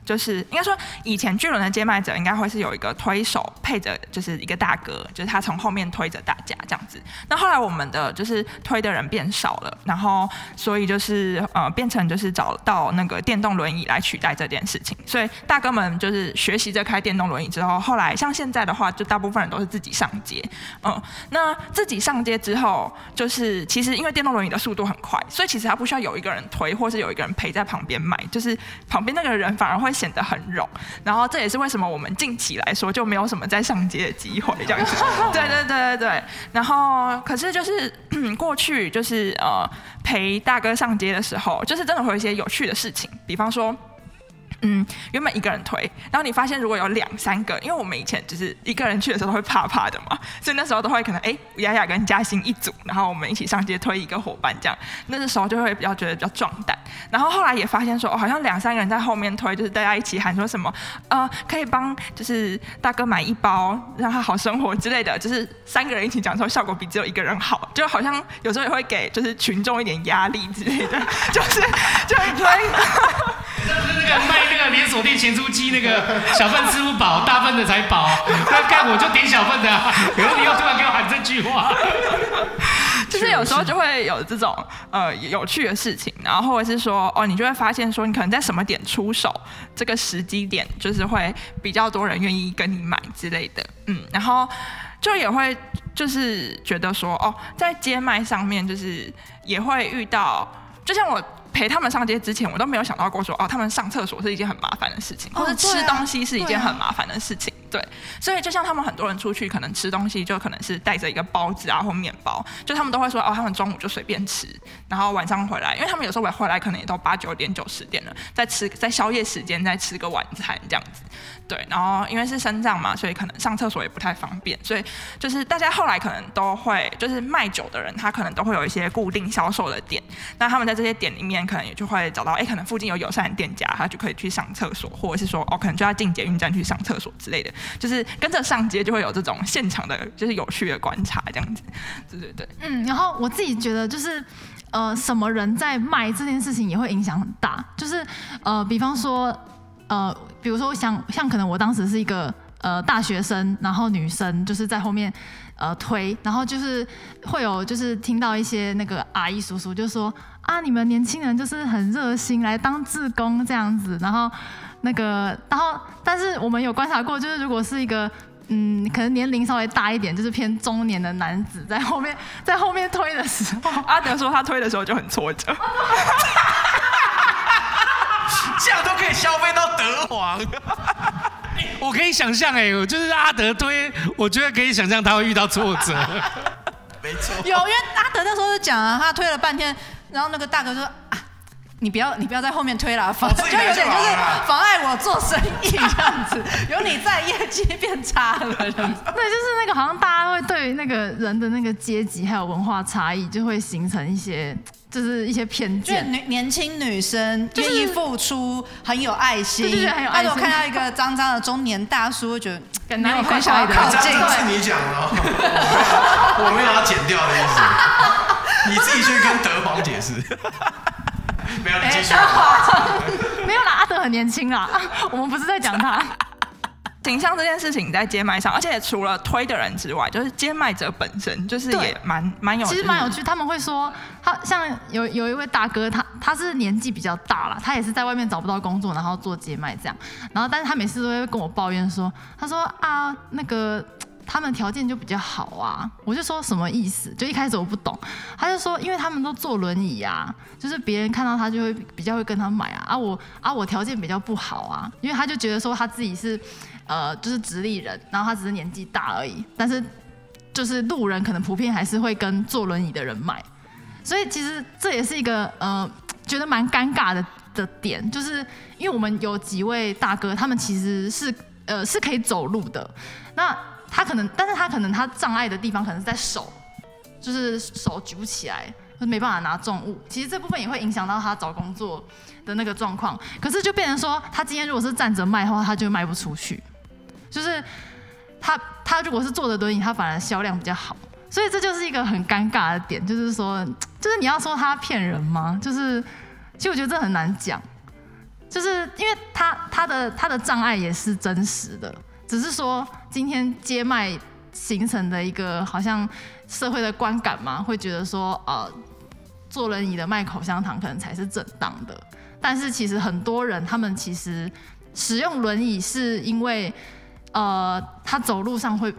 就是应该说，以前巨轮的接卖者应该会是有一个推手配着，就是一个大哥，就是他从后面推着大家这样子。那后来我们的就是推的人变少了，然后所以就是呃变成就是找到那个电动轮椅来取代这件事情。所以大哥们就是学习着开电动轮椅之后，后来像现在的话，就大部分人都是自己上街。嗯，那自己上街之后，就是其实因为电动轮椅的速度很快，所以其实他不需要有一个人推，或是有一个人陪在旁边卖，就是旁边那个人反而会。显得很柔，然后这也是为什么我们近期来说就没有什么再上街的机会这样子。(laughs) 对对对对对。然后可是就是过去就是呃陪大哥上街的时候，就是真的会有一些有趣的事情，比方说。嗯，原本一个人推，然后你发现如果有两三个，因为我们以前就是一个人去的时候都会怕怕的嘛，所以那时候都会可能哎，雅雅跟嘉欣一组，然后我们一起上街推一个伙伴这样，那个时候就会比较觉得比较壮胆。然后后来也发现说，哦，好像两三个人在后面推，就是大家一起喊说什么，呃，可以帮就是大哥买一包，让他好生活之类的，就是三个人一起讲说效果比只有一个人好，就好像有时候也会给就是群众一点压力之类的，就是就会推。就是那个卖那个连锁店咸酥鸡，那个小份吃不饱，大份的才饱。(laughs) 那干我就点小份的，(laughs) 然后你又突然给我喊这句话，就是有时候就会有这种呃有趣的事情，然后或者是说哦，你就会发现说你可能在什么点出手，这个时机点就是会比较多人愿意跟你买之类的，嗯，然后就也会就是觉得说哦，在街卖上面就是也会遇到，就像我。陪他们上街之前，我都没有想到过说哦，他们上厕所是一件很麻烦的事情，或者吃东西是一件很麻烦的事情。对，所以就像他们很多人出去可能吃东西，就可能是带着一个包子啊或面包，就他们都会说哦，他们中午就随便吃，然后晚上回来，因为他们有时候回回来可能也都八九点九十点了，在吃在宵夜时间再吃个晚餐这样子。对，然后因为是深藏嘛，所以可能上厕所也不太方便，所以就是大家后来可能都会就是卖酒的人，他可能都会有一些固定销售的点，那他们在这些点里面。可能也就会找到，哎，可能附近有友善的店家，他就可以去上厕所，或者是说，哦，可能就要进捷运站去上厕所之类的，就是跟着上街就会有这种现场的，就是有趣的观察这样子，对对对，嗯，然后我自己觉得就是，呃，什么人在卖这件事情也会影响很大，就是呃，比方说，呃，比如说像像可能我当时是一个呃大学生，然后女生就是在后面。呃，推，然后就是会有，就是听到一些那个阿姨叔叔就说啊，你们年轻人就是很热心来当志工这样子，然后那个，然后但是我们有观察过，就是如果是一个嗯，可能年龄稍微大一点，就是偏中年的男子在后面 (laughs) 在后面推的时候，阿德说他推的时候就很挫折，(laughs) 这样都可以消费到德皇。(laughs) 我可以想象，哎，我就是阿德推，我觉得可以想象他会遇到挫折。没错，有，因为阿德那时候就讲啊，他推了半天，然后那个大哥说啊，你不要，你不要在后面推了，就有点就是妨碍我做生意这样子，有你在，业绩变差了。(laughs) 对，就是那个好像大家会对那个人的那个阶级还有文化差异，就会形成一些。就是一些偏见，女年轻女生愿意付出，很有爱心。对对对，很有爱心。但是我看到一个脏脏的中年大叔，会觉得跟哪里分享的？靠近。这是你讲的，(laughs) 我没有要剪掉的意思。你自己去跟德皇解释。(laughs) 没有，你继续。(laughs) 没有啦，阿德很年轻啦，(laughs) 我们不是在讲他。形象这件事情在街卖上，而且除了推的人之外，就是街麦者本身就是也蛮蛮有，其实蛮有趣。他们会说，他像有有一位大哥，他他是年纪比较大了，他也是在外面找不到工作，然后做街麦这样。然后，但是他每次都会跟我抱怨说，他说啊，那个他们条件就比较好啊。我就说什么意思？就一开始我不懂，他就说，因为他们都坐轮椅啊，就是别人看到他就会比较会跟他买啊。啊我啊我条件比较不好啊，因为他就觉得说他自己是。呃，就是直立人，然后他只是年纪大而已，但是就是路人可能普遍还是会跟坐轮椅的人买，所以其实这也是一个呃觉得蛮尴尬的的点，就是因为我们有几位大哥，他们其实是呃是可以走路的，那他可能，但是他可能他障碍的地方可能是在手，就是手举不起来，没办法拿重物，其实这部分也会影响到他找工作的那个状况，可是就变成说，他今天如果是站着卖的话，他就卖不出去。就是他，他如果是坐着轮椅，他反而销量比较好，所以这就是一个很尴尬的点，就是说，就是你要说他骗人吗？就是，其实我觉得这很难讲，就是因为他他的他的障碍也是真实的，只是说今天街卖形成的一个好像社会的观感嘛，会觉得说，呃，坐轮椅的卖口香糖可能才是正当的，但是其实很多人他们其实使用轮椅是因为。呃，他走路上会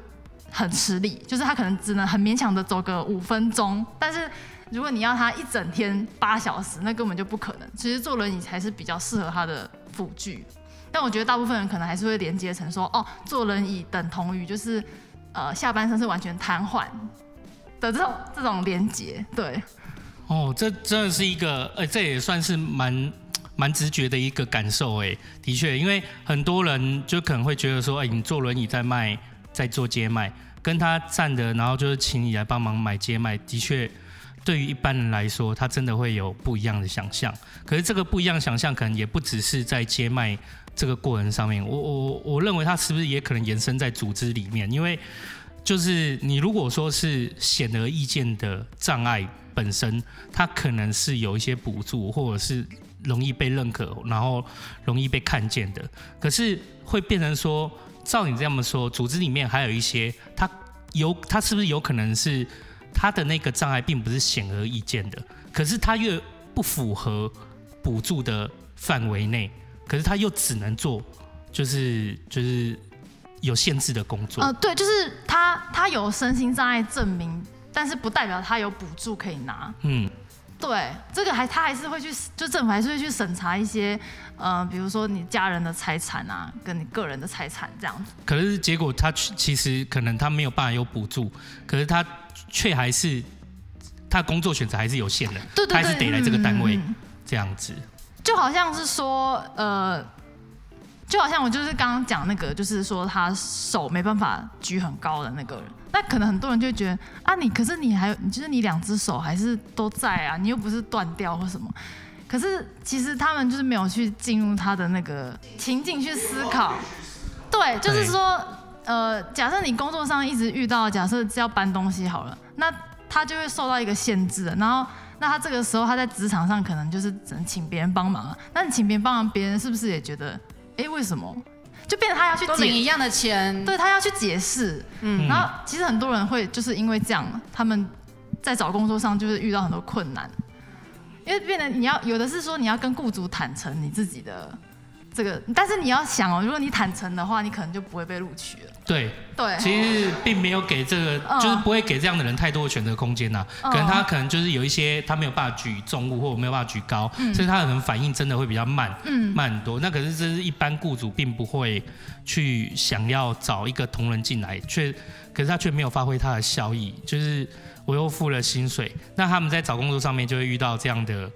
很吃力，就是他可能只能很勉强的走个五分钟。但是如果你要他一整天八小时，那根本就不可能。其实坐轮椅才是比较适合他的辅具。但我觉得大部分人可能还是会连接成说，哦，坐轮椅等同于就是呃下半身是完全瘫痪的这种这种连接。对。哦，这真的是一个，呃，这也算是蛮。蛮直觉的一个感受，哎，的确，因为很多人就可能会觉得说，哎，你坐轮椅在卖，在做街卖，跟他站的，然后就是请你来帮忙买街卖，的确，对于一般人来说，他真的会有不一样的想象。可是这个不一样想象，可能也不只是在街卖这个过程上面，我我我认为他是不是也可能延伸在组织里面？因为就是你如果说是显而易见的障碍本身，它可能是有一些补助，或者是。容易被认可，然后容易被看见的，可是会变成说，照你这么说，组织里面还有一些，他有他是不是有可能是他的那个障碍并不是显而易见的，可是他越不符合补助的范围内，可是他又只能做就是就是有限制的工作。呃，对，就是他他有身心障碍证明，但是不代表他有补助可以拿。嗯。对，这个还他还是会去，就政府还是会去审查一些，呃，比如说你家人的财产啊，跟你个人的财产这样子。可是结果他其实可能他没有办法有补助，可是他却还是他工作选择还是有限的，对对对，他还是得来这个单位这样子。就好像是说，呃。就好像我就是刚刚讲那个，就是说他手没办法举很高的那个人，那可能很多人就觉得啊，你可是你还有，就是你两只手还是都在啊，你又不是断掉或什么。可是其实他们就是没有去进入他的那个情境去思考。对，就是说，呃，假设你工作上一直遇到，假设是要搬东西好了，那他就会受到一个限制。然后，那他这个时候他在职场上可能就是只能请别人帮忙。那你请别人帮忙，别人是不是也觉得，哎，为什么？就变成他要去领一样的钱，对，他要去解释。嗯，然后其实很多人会就是因为这样，他们在找工作上就是遇到很多困难，因为变得你要有的是说你要跟雇主坦诚你自己的。这个，但是你要想哦，如果你坦诚的话，你可能就不会被录取了。对对，其实并没有给这个，嗯、就是不会给这样的人太多的选择空间呐。嗯、可能他可能就是有一些他没有办法举重物，或者没有办法举高，嗯、所以他可能反应真的会比较慢，嗯，慢很多。那可是这是一般雇主并不会去想要找一个同仁进来，却可是他却没有发挥他的效益，就是我又付了薪水，那他们在找工作上面就会遇到这样的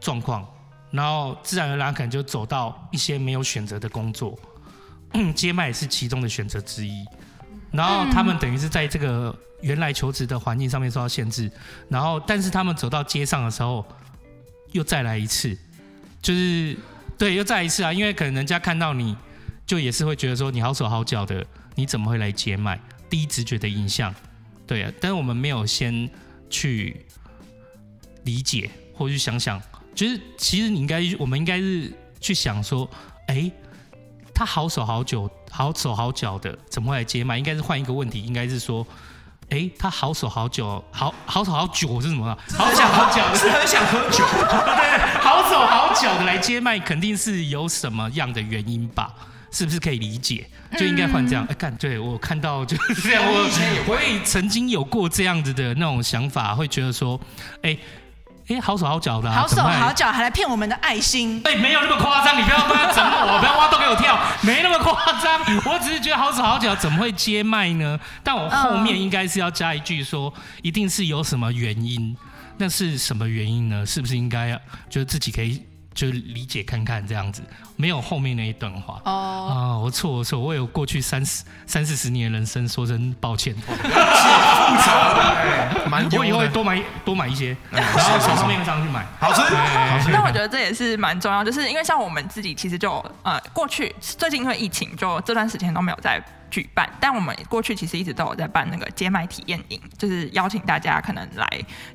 状况。然后自然而然可能就走到一些没有选择的工作，(clears throat) 接麦也是其中的选择之一。然后他们等于是在这个原来求职的环境上面受到限制，然后但是他们走到街上的时候，又再来一次，就是对，又再一次啊！因为可能人家看到你就也是会觉得说你好手好脚的，你怎么会来接麦？第一直觉的印象，对啊。但是我们没有先去理解或去想想。就是，其实你应该，我们应该是去想说，哎、欸，他好手好脚，好手好脚的，怎么会来接麦？应该是换一个问题，应该是说，哎、欸，他好手好脚，好好手好脚是什么？好想好脚是很想喝酒，对，好手好脚的来接麦，肯定是有什么样的原因吧？是不是可以理解？就应该换这样。哎、欸，干，对我看到就是这样，我 (laughs) 我也曾经有过这样子的那种想法，会觉得说，哎、欸。哎、欸，好手好脚的、啊，好手好脚还来骗我们的爱心？哎、欸，没有那么夸张，你不要不要整我，不要挖洞给我跳，(laughs) 没那么夸张。我只是觉得好手好脚怎么会接麦呢？但我后面应该是要加一句说，一定是有什么原因。那是什么原因呢？是不是应该要就是自己可以？就理解看看这样子，没有后面那一段话。哦，啊，我错我错，我有过去三十三四十年的人生，说声抱歉。(laughs) 复杂的，蛮。我以后会多买多买一些，然后从后面上去买，好吃。好吃。但我觉得这也是蛮重要，就是因为像我们自己其实就呃过去最近因为疫情，就这段时间都没有在举办，但我们过去其实一直都有在办那个接麦体验营，就是邀请大家可能来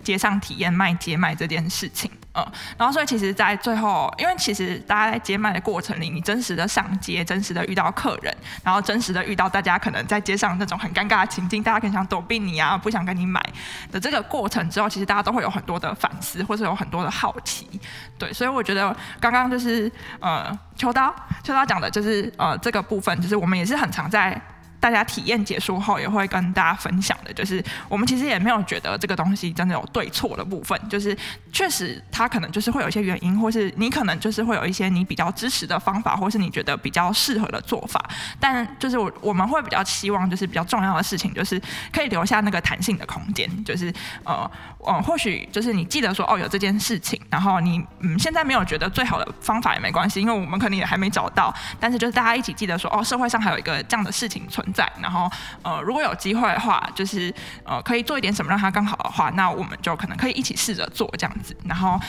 街上体验卖接麦这件事情。嗯，然后所以其实，在最后，因为其实大家在接麦的过程里，你真实的上街，真实的遇到客人，然后真实的遇到大家可能在街上那种很尴尬的情境，大家可能想躲避你啊，不想跟你买的这个过程之后，其实大家都会有很多的反思，或者有很多的好奇。对，所以我觉得刚刚就是呃，秋刀秋刀讲的就是呃这个部分，就是我们也是很常在。大家体验结束后也会跟大家分享的，就是我们其实也没有觉得这个东西真的有对错的部分，就是确实它可能就是会有一些原因，或是你可能就是会有一些你比较支持的方法，或是你觉得比较适合的做法。但就是我我们会比较希望，就是比较重要的事情，就是可以留下那个弹性的空间，就是呃呃，或许就是你记得说哦有这件事情，然后你嗯现在没有觉得最好的方法也没关系，因为我们可能也还没找到，但是就是大家一起记得说哦社会上还有一个这样的事情存在。然后呃，如果有机会的话，就是呃，可以做一点什么让它更好的话，那我们就可能可以一起试着做这样子。然后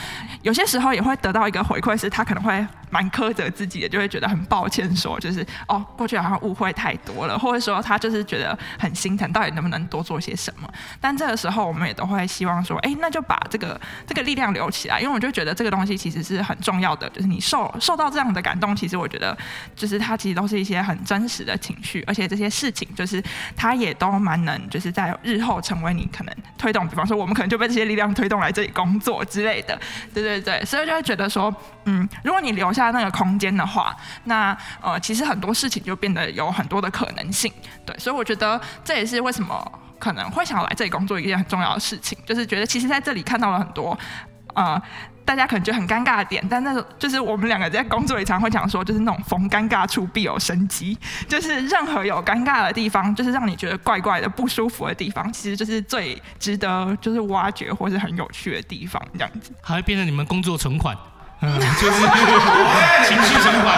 有些时候也会得到一个回馈，是他可能会蛮苛责自己的，就会觉得很抱歉，说就是哦，过去好像误会太多了，或者说他就是觉得很心疼，到底能不能多做些什么？但这个时候我们也都会希望说，哎，那就把这个这个力量留起来，因为我就觉得这个东西其实是很重要的，就是你受受到这样的感动，其实我觉得就是它其实都是一些很真实的情绪，而且这些。事情就是，他也都蛮能，就是在日后成为你可能推动，比方说我们可能就被这些力量推动来这里工作之类的，对对对，所以就会觉得说，嗯，如果你留下那个空间的话，那呃，其实很多事情就变得有很多的可能性，对，所以我觉得这也是为什么可能会想要来这里工作一件很重要的事情，就是觉得其实在这里看到了很多，呃。大家可能觉得很尴尬的点，但那种就是我们两个在工作里常会讲说，就是那种逢尴尬处必有生机，就是任何有尴尬的地方，就是让你觉得怪怪的、不舒服的地方，其实就是最值得就是挖掘或是很有趣的地方，这样子。还会变成你们工作存款，嗯，就是情绪存款。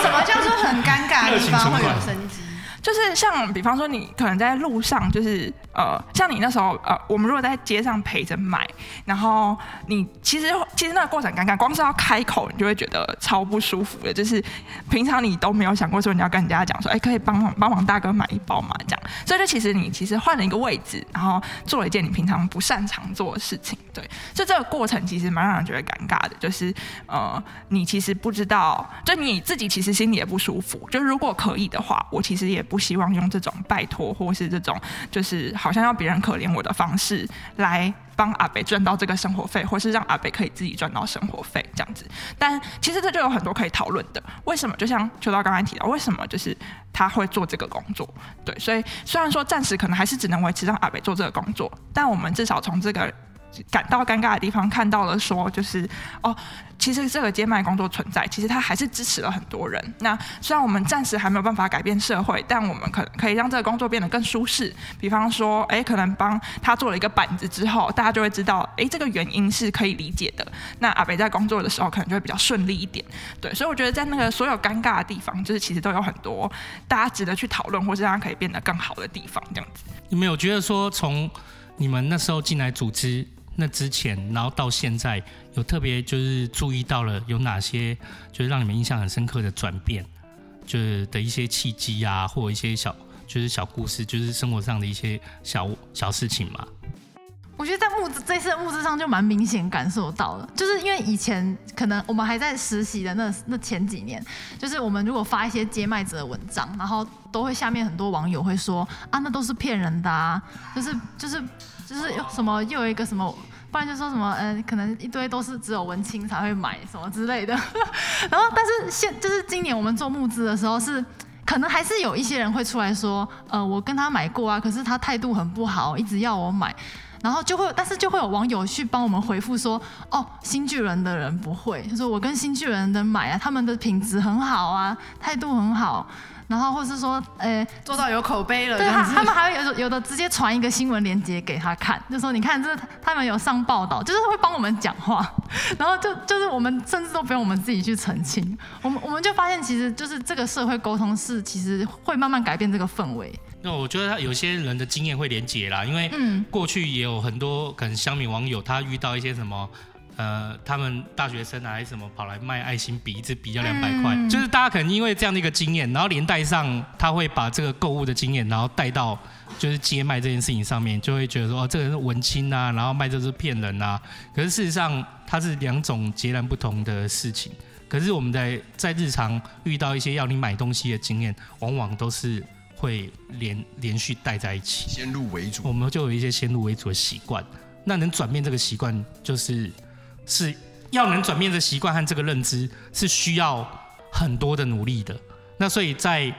什么叫做很尴尬的地方会有生机？就是像比方说，你可能在路上就是。呃，像你那时候，呃，我们如果在街上陪着买，然后你其实其实那个过程尴尬，光是要开口，你就会觉得超不舒服的。就是平常你都没有想过说你要跟人家讲说，哎，可以帮忙帮忙大哥买一包嘛，这样。所以就其实你其实换了一个位置，然后做了一件你平常不擅长做的事情，对。所以这个过程其实蛮让人觉得尴尬的，就是呃，你其实不知道，就你自己其实心里也不舒服。就如果可以的话，我其实也不希望用这种拜托或是这种就是。好像要别人可怜我的方式来帮阿北赚到这个生活费，或是让阿北可以自己赚到生活费这样子。但其实这就有很多可以讨论的。为什么？就像秋刀刚才提到，为什么就是他会做这个工作？对，所以虽然说暂时可能还是只能维持让阿北做这个工作，但我们至少从这个。感到尴尬的地方，看到了说，就是哦，其实这个接麦工作存在，其实他还是支持了很多人。那虽然我们暂时还没有办法改变社会，但我们可可以让这个工作变得更舒适。比方说，哎，可能帮他做了一个板子之后，大家就会知道，哎，这个原因是可以理解的。那阿北在工作的时候，可能就会比较顺利一点。对，所以我觉得在那个所有尴尬的地方，就是其实都有很多大家值得去讨论，或是让它可以变得更好的地方。这样子，你们有觉得说，从你们那时候进来组织？那之前，然后到现在，有特别就是注意到了有哪些就是让你们印象很深刻的转变，就是的一些契机啊，或一些小就是小故事，就是生活上的一些小小事情嘛。我觉得在物质这次的募资上就蛮明显感受到了，就是因为以前可能我们还在实习的那那前几年，就是我们如果发一些接卖者的文章，然后都会下面很多网友会说啊，那都是骗人的啊，就是就是。就是有什么又有一个什么，不然就说什么，嗯、呃，可能一堆都是只有文青才会买什么之类的。(laughs) 然后，但是现就是今年我们做募资的时候是，可能还是有一些人会出来说，呃，我跟他买过啊，可是他态度很不好，一直要我买。然后就会，但是就会有网友去帮我们回复说，哦，新巨人的人不会，就说我跟新巨人的买啊，他们的品质很好啊，态度很好。然后或是说，诶，做到有口碑了。对，他他们还会有有的直接传一个新闻链接给他看，就说你看这他们有上报道，就是会帮我们讲话。然后就 (laughs) 就是我们甚至都不用我们自己去澄清，我们我们就发现其实就是这个社会沟通是其实会慢慢改变这个氛围。那我觉得他有些人的经验会连结啦，因为过去也有很多可能乡民网友他遇到一些什么。呃，他们大学生还是什么跑来卖爱心笔，一支笔要两百块，嗯、就是大家可能因为这样的一个经验，然后连带上他会把这个购物的经验，然后带到就是接卖这件事情上面，就会觉得说哦，这个人是文青啊，然后卖这是骗人啊。可是事实上，它是两种截然不同的事情。可是我们在在日常遇到一些要你买东西的经验，往往都是会连连续带在一起，先入为主，我们就有一些先入为主的习惯。那能转变这个习惯，就是。是要能转变这习惯和这个认知，是需要很多的努力的。那所以在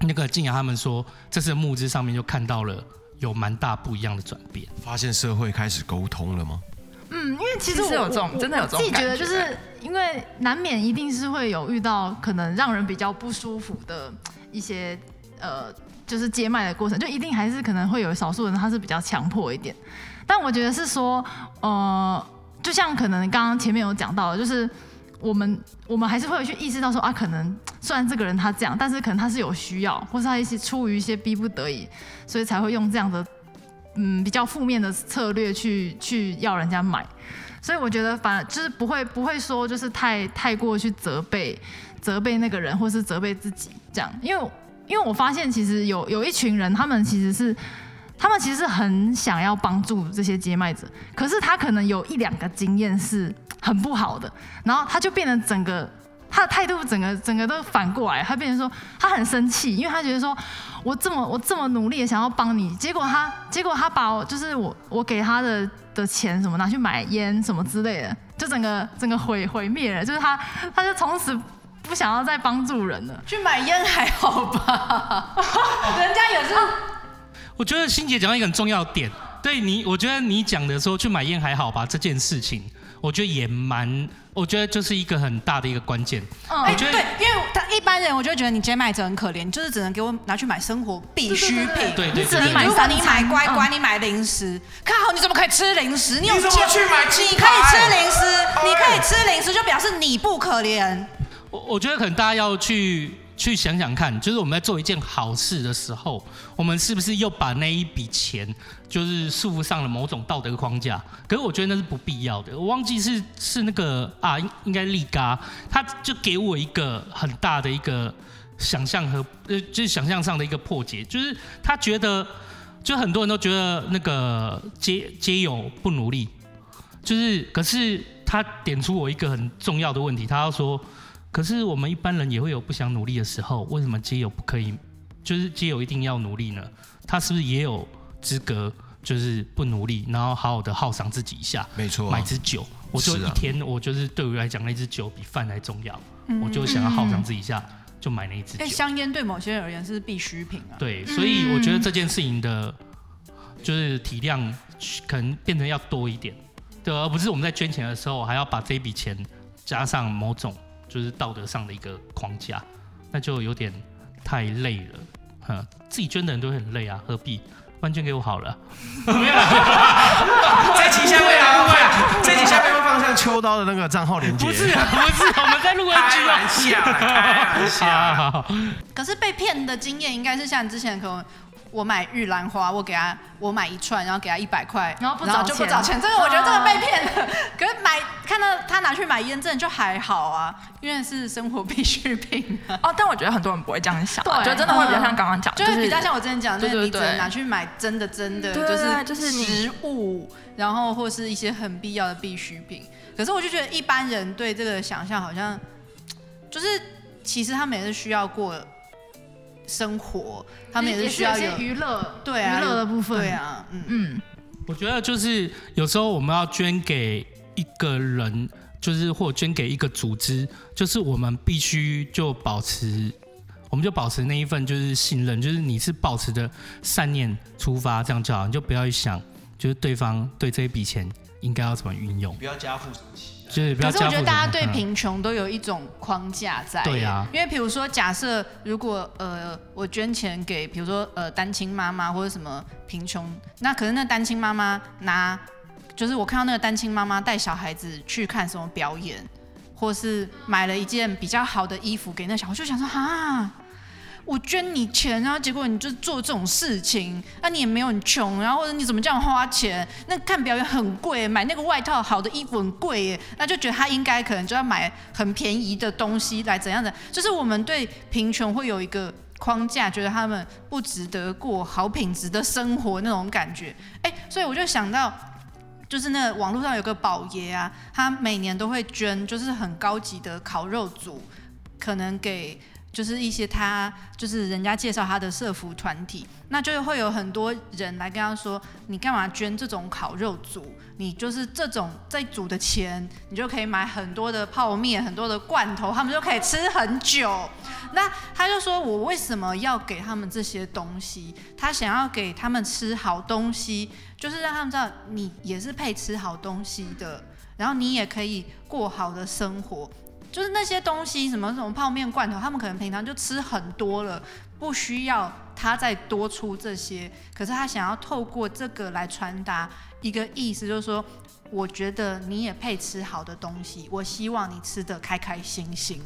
那个静雅他们说，这次的募资上面就看到了有蛮大不一样的转变。发现社会开始沟通了吗？嗯，因为其实我是有这种真的有这种，自己觉得就是因为难免一定是会有遇到可能让人比较不舒服的一些呃，就是接麦的过程，就一定还是可能会有少数人他是比较强迫一点。但我觉得是说，呃。就像可能刚刚前面有讲到，就是我们我们还是会去意识到说啊，可能虽然这个人他这样，但是可能他是有需要，或是他一些出于一些逼不得已，所以才会用这样的嗯比较负面的策略去去要人家买。所以我觉得反而就是不会不会说就是太太过去责备责备那个人，或是责备自己这样，因为因为我发现其实有有一群人，他们其实是。他们其实很想要帮助这些接麦者，可是他可能有一两个经验是很不好的，然后他就变得整个他的态度整个整个都反过来，他变成说他很生气，因为他觉得说我这么我这么努力的想要帮你，结果他结果他把我就是我我给他的的钱什么拿去买烟什么之类的，就整个整个毁毁灭了，就是他他就从此不想要再帮助人了。去买烟还好吧，(laughs) 人家也是。我觉得欣姐讲到一个很重要的点，对你，我觉得你讲的时候去买烟还好吧？这件事情，我觉得也蛮，我觉得就是一个很大的一个关键。嗯，我觉得对，因为他一般人，我就觉得你街卖者很可怜，就是只能给我拿去买生活必需品。对对对，只能买。如果你买乖乖，你买零食，看好，你怎么可以吃零食？你有钱去买？你可以吃零食，你可以吃零食，就表示你不可怜。我我觉得可能大家要去去想想看，就是我们在做一件好事的时候，我们是不是又把那一笔钱就是束缚上了某种道德框架？可是我觉得那是不必要的。我忘记是是那个啊，应应该利嘎，他就给我一个很大的一个想象和呃，就是想象上的一个破解，就是他觉得，就很多人都觉得那个街街友不努力，就是可是他点出我一个很重要的问题，他要说。可是我们一般人也会有不想努力的时候，为什么街友不可以？就是街友一定要努力呢？他是不是也有资格，就是不努力，然后好好的犒赏自己一下？没错，买支酒，我就一天，我就是对我来讲，那支酒比饭还重要，我就想要犒赏自己一下，就买那一支酒。香烟对某些人而言是必需品啊。对，所以我觉得这件事情的，就是体量可能变成要多一点，对，而不是我们在捐钱的时候还要把这一笔钱加上某种。就是道德上的一个框架，那就有点太累了。哈，自己捐的人都会很累啊，何必？不然捐给我好了。(laughs) 没有，这期下面啊，会啊，这期下面会放上秋刀的那个账号链接。不是，不是，我们在录 (laughs) 一句啊。开玩笑，(laughs) 可是被骗的经验应该是像之前可能。我买玉兰花，我给他，我买一串，然后给他一百块，然后不找，就不找钱。这个我觉得这个被骗了。(laughs) 可是买看到他拿去买烟，证就还好啊，因为是生活必需品。哦，但我觉得很多人不会这样想，对，就真的会比较像刚刚讲，就是比较像我之前讲，就是你只能拿去买真的真的，就是就是食物，然后或是一些很必要的必需品。可是我就觉得一般人对这个想象好像，就是其实他们也是需要过。生活，他们也是需要有娱乐，对啊，娱乐的部分，对啊，嗯。嗯，我觉得就是有时候我们要捐给一个人，就是或捐给一个组织，就是我们必须就保持，我们就保持那一份就是信任，就是你是保持着善念出发，这样就好，你就不要去想，就是对方对这一笔钱应该要怎么运用，不要加负什么期。可是我觉得大家对贫穷都有一种框架在。因为比如说，假设如果呃我捐钱给，比如说呃单亲妈妈或者什么贫穷，那可是那单亲妈妈拿，就是我看到那个单亲妈妈带小孩子去看什么表演，或是买了一件比较好的衣服给那小孩，我就想说哈。我捐你钱，然后结果你就做这种事情，那、啊、你也没有很穷，然后或者你怎么这样花钱？那看表演很贵，买那个外套好的衣服很贵耶，那就觉得他应该可能就要买很便宜的东西来怎样的？就是我们对贫穷会有一个框架，觉得他们不值得过好品质的生活那种感觉。哎，所以我就想到，就是那网络上有个宝爷啊，他每年都会捐，就是很高级的烤肉组，可能给。就是一些他就是人家介绍他的社服团体，那就会有很多人来跟他说：“你干嘛捐这种烤肉组？你就是这种在煮的钱，你就可以买很多的泡面、很多的罐头，他们就可以吃很久。”那他就说：“我为什么要给他们这些东西？他想要给他们吃好东西，就是让他们知道你也是配吃好东西的，然后你也可以过好的生活。”就是那些东西，什么什么泡面罐头，他们可能平常就吃很多了，不需要他再多出这些。可是他想要透过这个来传达一个意思，就是说，我觉得你也配吃好的东西，我希望你吃的开开心心。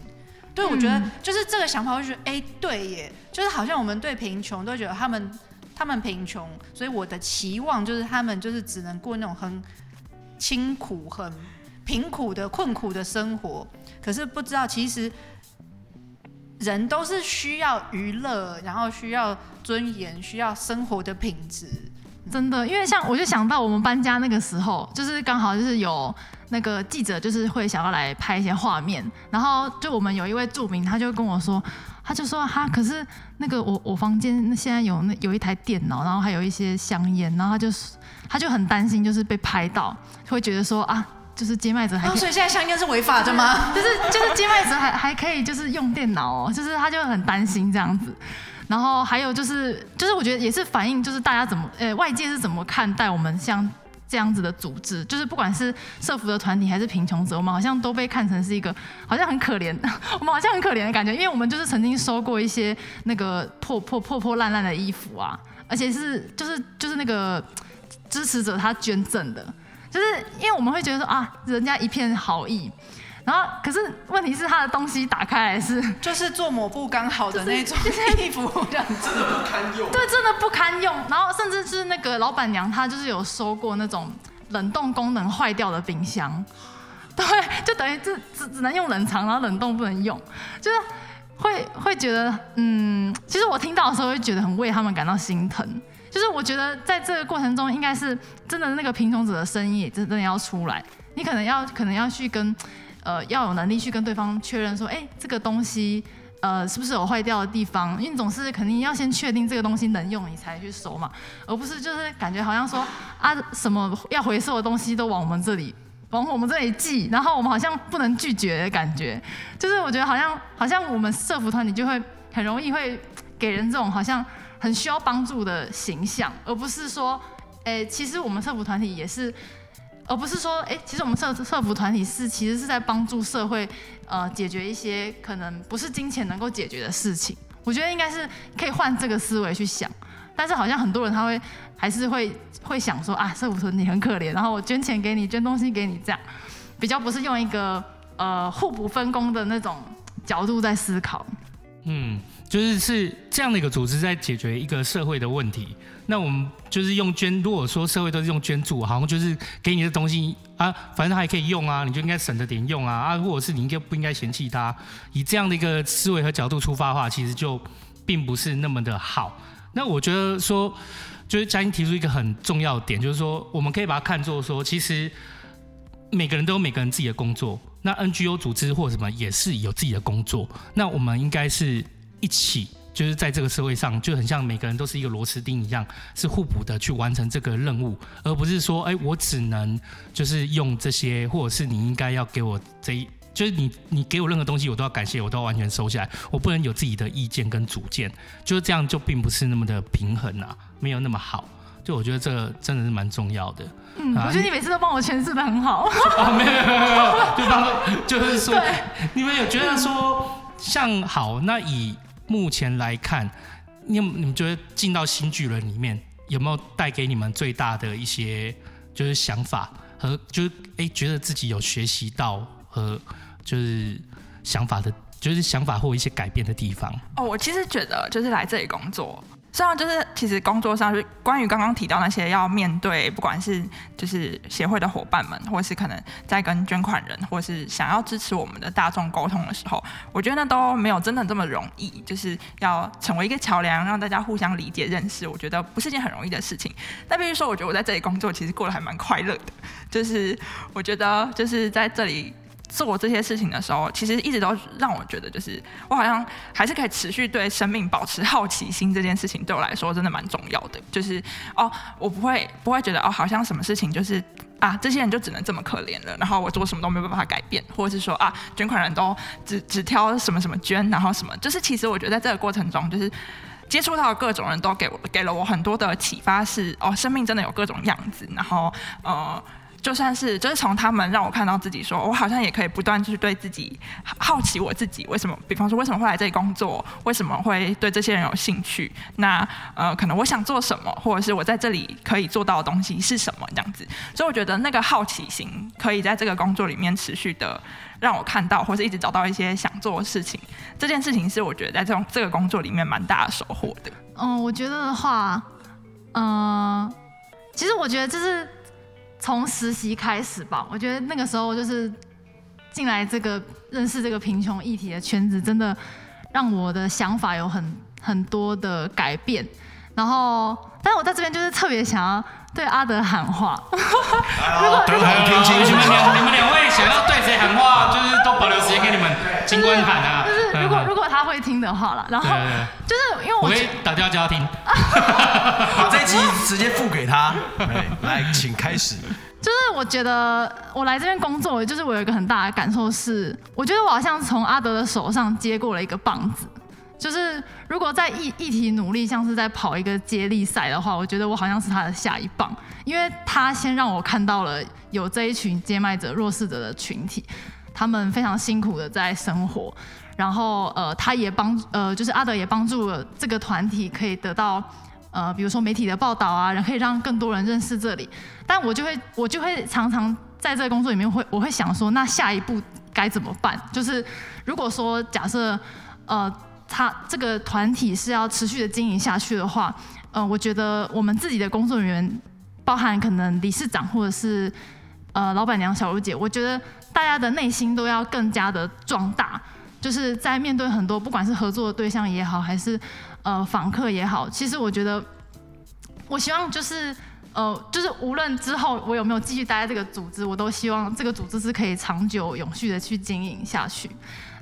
对，我觉得就是这个想法，我就觉得，哎，对耶，就是好像我们对贫穷都觉得他们他们贫穷，所以我的期望就是他们就是只能过那种很清苦、很贫苦的困苦的生活。可是不知道，其实人都是需要娱乐，然后需要尊严，需要生活的品质。真的，因为像我就想到我们搬家那个时候，就是刚好就是有那个记者，就是会想要来拍一些画面。然后就我们有一位著名，他就跟我说，他就说哈，可是那个我我房间现在有那有一台电脑，然后还有一些香烟，然后他就他就很担心，就是被拍到，会觉得说啊。就是接麦者还可以，哦，所以现在香烟是违法的吗？(laughs) 就是就是接麦者还还可以就是用电脑哦，就是他就很担心这样子。然后还有就是就是我觉得也是反映就是大家怎么呃外界是怎么看待我们像这样子的组织，就是不管是社福的团体还是贫穷者，我们好像都被看成是一个好像很可怜，(laughs) 我们好像很可怜的感觉，因为我们就是曾经收过一些那个破破破破烂烂的衣服啊，而且是就是就是那个支持者他捐赠的。就是因为我们会觉得说啊，人家一片好意，然后可是问题是他的东西打开来是就是做抹布刚好的那种 (laughs) 衣服这样子，真的不堪用。对，真的不堪用。然后甚至是那个老板娘，她就是有收过那种冷冻功能坏掉的冰箱，对，就等于只只只能用冷藏，然后冷冻不能用，就是会会觉得，嗯，其实我听到的时候会觉得很为他们感到心疼。就是我觉得在这个过程中，应该是真的那个贫穷者的声音也真的要出来，你可能要可能要去跟。呃，要有能力去跟对方确认说，哎、这个东西，呃，是不是有坏掉的地方？因为总是肯定要先确定这个东西能用，你才去收嘛，而不是就是感觉好像说啊，什么要回收的东西都往我们这里，往我们这里寄，然后我们好像不能拒绝的感觉。就是我觉得好像好像我们社服团体就会很容易会给人这种好像很需要帮助的形象，而不是说，哎、欸，其实我们社服团体也是。而不是说，哎，其实我们社社服团体是其实是在帮助社会，呃，解决一些可能不是金钱能够解决的事情。我觉得应该是可以换这个思维去想，但是好像很多人他会还是会会想说啊，社服团体很可怜，然后我捐钱给你，捐东西给你，这样比较不是用一个呃互补分工的那种角度在思考。嗯，就是是这样的一个组织在解决一个社会的问题。那我们就是用捐，如果说社会都是用捐助，好像就是给你的东西啊，反正还可以用啊，你就应该省着点用啊啊，或者是你应该不应该嫌弃它？以这样的一个思维和角度出发的话，其实就并不是那么的好。那我觉得说，就是佳音提出一个很重要点，就是说我们可以把它看作说，其实每个人都有每个人自己的工作，那 NGO 组织或什么也是有自己的工作，那我们应该是一起。就是在这个社会上，就很像每个人都是一个螺丝钉一样，是互补的去完成这个任务，而不是说，哎，我只能就是用这些，或者是你应该要给我这一，就是你你给我任何东西，我都要感谢，我都要完全收下来，我不能有自己的意见跟主见，就是这样，就并不是那么的平衡啊，没有那么好。就我觉得这个真的是蛮重要的。嗯，我觉得你每次都帮我诠释的很好。啊，没有没有没有，就帮 (laughs) 就是说，(laughs) 你们有觉得说像好那以。目前来看，你你们觉得进到新巨人里面有没有带给你们最大的一些就是想法和就是哎、觉得自己有学习到和就是想法的，就是想法或一些改变的地方？哦，我其实觉得就是来这里工作。这样就是，其实工作上是关于刚刚提到那些要面对，不管是就是协会的伙伴们，或是可能在跟捐款人，或是想要支持我们的大众沟通的时候，我觉得那都没有真的这么容易。就是要成为一个桥梁，让大家互相理解认识，我觉得不是件很容易的事情。但比如说，我觉得我在这里工作，其实过得还蛮快乐的。就是我觉得就是在这里。做这些事情的时候，其实一直都让我觉得，就是我好像还是可以持续对生命保持好奇心。这件事情对我来说真的蛮重要的。就是哦，我不会不会觉得哦，好像什么事情就是啊，这些人就只能这么可怜了，然后我做什么都没有办法改变，或者是说啊，捐款人都只只挑什么什么捐，然后什么，就是其实我觉得在这个过程中，就是接触到各种人都给我给了我很多的启发是，是哦，生命真的有各种样子，然后呃。就算是，就是从他们让我看到自己说，我好像也可以不断去对自己好奇，我自己为什么，比方说为什么会来这里工作，为什么会对这些人有兴趣，那呃，可能我想做什么，或者是我在这里可以做到的东西是什么这样子。所以我觉得那个好奇心可以在这个工作里面持续的让我看到，或者一直找到一些想做的事情。这件事情是我觉得在这种这个工作里面蛮大的收获的。嗯，我觉得的话，嗯、其实我觉得就是。从实习开始吧，我觉得那个时候就是进来这个认识这个贫穷议题的圈子，真的让我的想法有很很多的改变。然后，但是我在这边就是特别想要对阿德喊话。(laughs) 如果如果你们两你们两位想要对谁喊话，就是都保留时间给你们金官喊啊。就是如果如果他会听的话了，然后就是因为我会打电话叫他听。(laughs) 把这一集直接付给他。来，请开始。就是我觉得我来这边工作，就是我有一个很大的感受是，我觉得我好像从阿德的手上接过了一个棒子。就是如果在议议题努力，像是在跑一个接力赛的话，我觉得我好像是他的下一棒，因为他先让我看到了有这一群接麦者、弱势者的群体，他们非常辛苦的在生活，然后呃，他也帮呃，就是阿德也帮助了这个团体可以得到。呃，比如说媒体的报道啊，然后可以让更多人认识这里。但我就会，(laughs) 我就会常常在这个工作里面会，我会想说，那下一步该怎么办？就是如果说假设呃，他这个团体是要持续的经营下去的话，呃，我觉得我们自己的工作人员，包含可能理事长或者是呃老板娘小茹姐，我觉得大家的内心都要更加的壮大，就是在面对很多不管是合作的对象也好，还是呃访客也好，其实我觉得，我希望就是。呃，就是无论之后我有没有继续待在这个组织，我都希望这个组织是可以长久永续的去经营下去。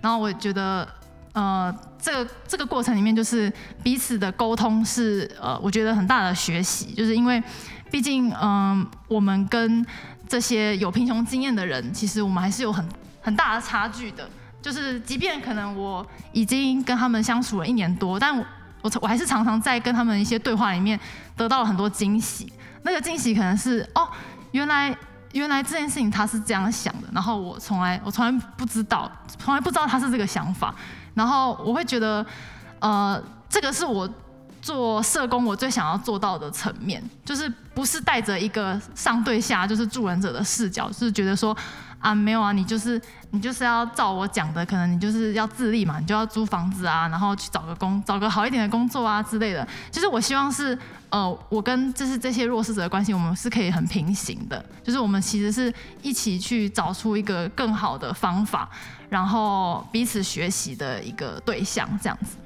然后我觉得，呃，这个这个过程里面，就是彼此的沟通是呃，我觉得很大的学习，就是因为毕竟，嗯、我们跟这些有贫穷经验的人，其实我们还是有很很大的差距的。就是即便可能我已经跟他们相处了一年多，但我我还是常常在跟他们一些对话里面得到了很多惊喜。那个惊喜可能是哦，原来原来这件事情他是这样想的，然后我从来我从来不知道，从来不知道他是这个想法，然后我会觉得，呃，这个是我做社工我最想要做到的层面，就是不是带着一个上对下，就是助人者的视角，是觉得说。啊，没有啊，你就是你就是要照我讲的，可能你就是要自立嘛，你就要租房子啊，然后去找个工，找个好一点的工作啊之类的。其实我希望是，呃，我跟就是这些弱势者的关系，我们是可以很平行的，就是我们其实是一起去找出一个更好的方法，然后彼此学习的一个对象，这样子。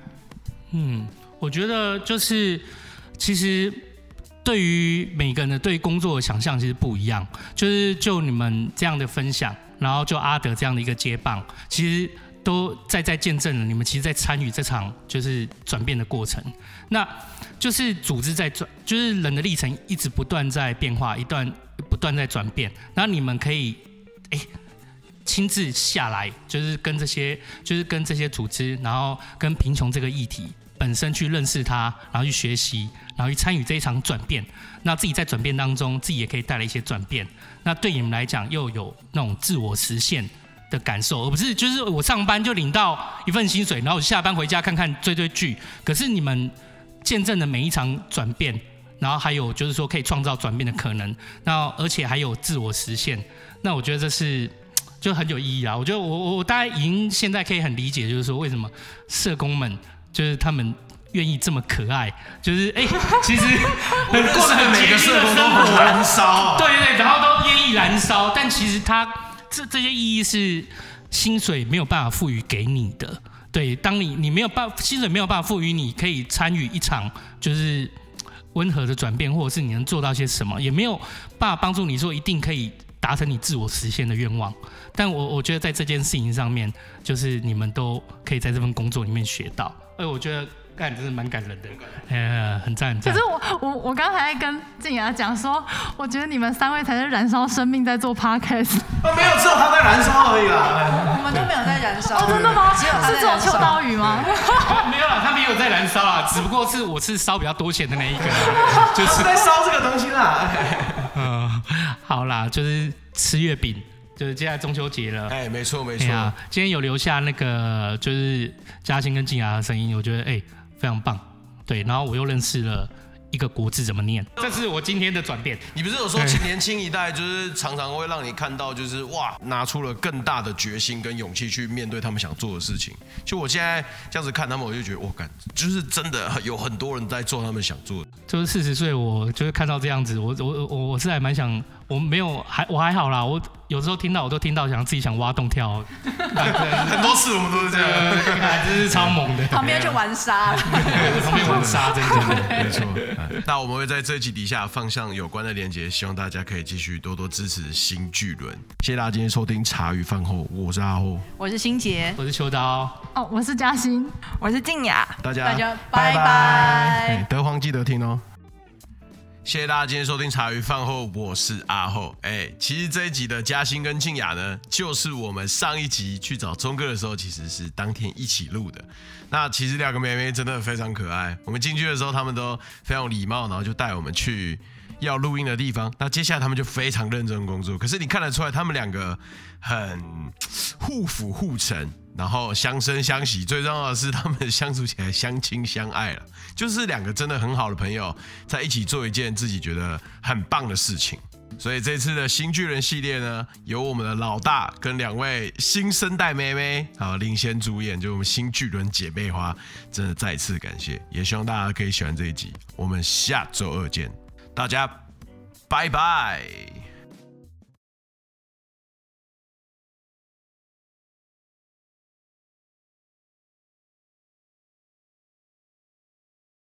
嗯，我觉得就是其实。对于每个人的对工作的想象其实不一样，就是就你们这样的分享，然后就阿德这样的一个接棒，其实都在在见证了你们其实，在参与这场就是转变的过程。那就是组织在转，就是人的历程一直不断在变化，一段不断在转变。那你们可以哎亲自下来，就是跟这些，就是跟这些组织，然后跟贫穷这个议题。本身去认识他，然后去学习，然后去参与这一场转变。那自己在转变当中，自己也可以带来一些转变。那对你们来讲，又有那种自我实现的感受，而不是就是我上班就领到一份薪水，然后下班回家看看追追剧。可是你们见证的每一场转变，然后还有就是说可以创造转变的可能。那而且还有自我实现。那我觉得这是就很有意义啊。我觉得我我我大概已经现在可以很理解，就是说为什么社工们。就是他们愿意这么可爱，就是哎、欸，(laughs) 其实很过得很每个社工都很燃烧，对 (laughs) 对对，然后都愿意燃烧，但其实他这这些意义是薪水没有办法赋予给你的。对，当你你没有办薪水没有办法赋予你，可以参与一场就是温和的转变，或者是你能做到些什么，也没有办法帮助你说一定可以达成你自我实现的愿望。但我我觉得在这件事情上面，就是你们都可以在这份工作里面学到。哎，我觉得干真是蛮感人的，哎，很赞很赞。可是我我我刚才跟静雅讲说，我觉得你们三位才是燃烧生命在做 podcast。啊，没有，只有他在燃烧而已啦。(laughs) 我们都没有在燃烧。哦，真的吗？只有是做秋刀鱼吗？(laughs) 没有啦，他没有在燃烧啊，只不过是我是烧比较多钱的那一个，就是在烧这个东西啦。(laughs) 嗯，好啦，就是吃月饼。就是接下来中秋节了，哎，没错没错、啊。今天有留下那个就是嘉欣跟静雅的声音，我觉得哎非常棒。对，然后我又认识了一个国字怎么念，这是我今天的转变。你不是有说年轻一代就是常常会让你看到就是哇，拿出了更大的决心跟勇气去面对他们想做的事情。就我现在这样子看他们，我就觉得我感就是真的有很多人在做他们想做的。就是四十岁，我就是看到这样子，我我我我是还蛮想，我没有还我还好啦，我。有时候听到我都听到想自己想挖洞跳，(laughs) 很多次我们都是这样，看来真是超猛的。旁边就玩沙，旁边玩沙，真的没错。(laughs) 那我们会在这集底下放上有关的链接，希望大家可以继续多多支持新巨轮。谢谢大家今天收听茶余饭后，我是阿厚，我是新杰，我是秋刀，哦，我是嘉欣，我是静雅，大家大家拜拜，德皇记得听哦。谢谢大家今天收听茶余饭后，我是阿厚。哎，其实这一集的嘉欣跟静雅呢，就是我们上一集去找钟哥的时候，其实是当天一起录的。那其实两个妹妹真的非常可爱。我们进去的时候，他们都非常礼貌，然后就带我们去要录音的地方。那接下来他们就非常认真工作。可是你看得出来，他们两个很 (tsk) 互辅互成。然后相生相惜，最重要的是他们相处起来相亲相爱了，就是两个真的很好的朋友在一起做一件自己觉得很棒的事情。所以这次的新巨人系列呢，由我们的老大跟两位新生代妹妹啊领衔主演，就我们新巨人姐妹花，真的再次感谢，也希望大家可以喜欢这一集。我们下周二见，大家拜拜。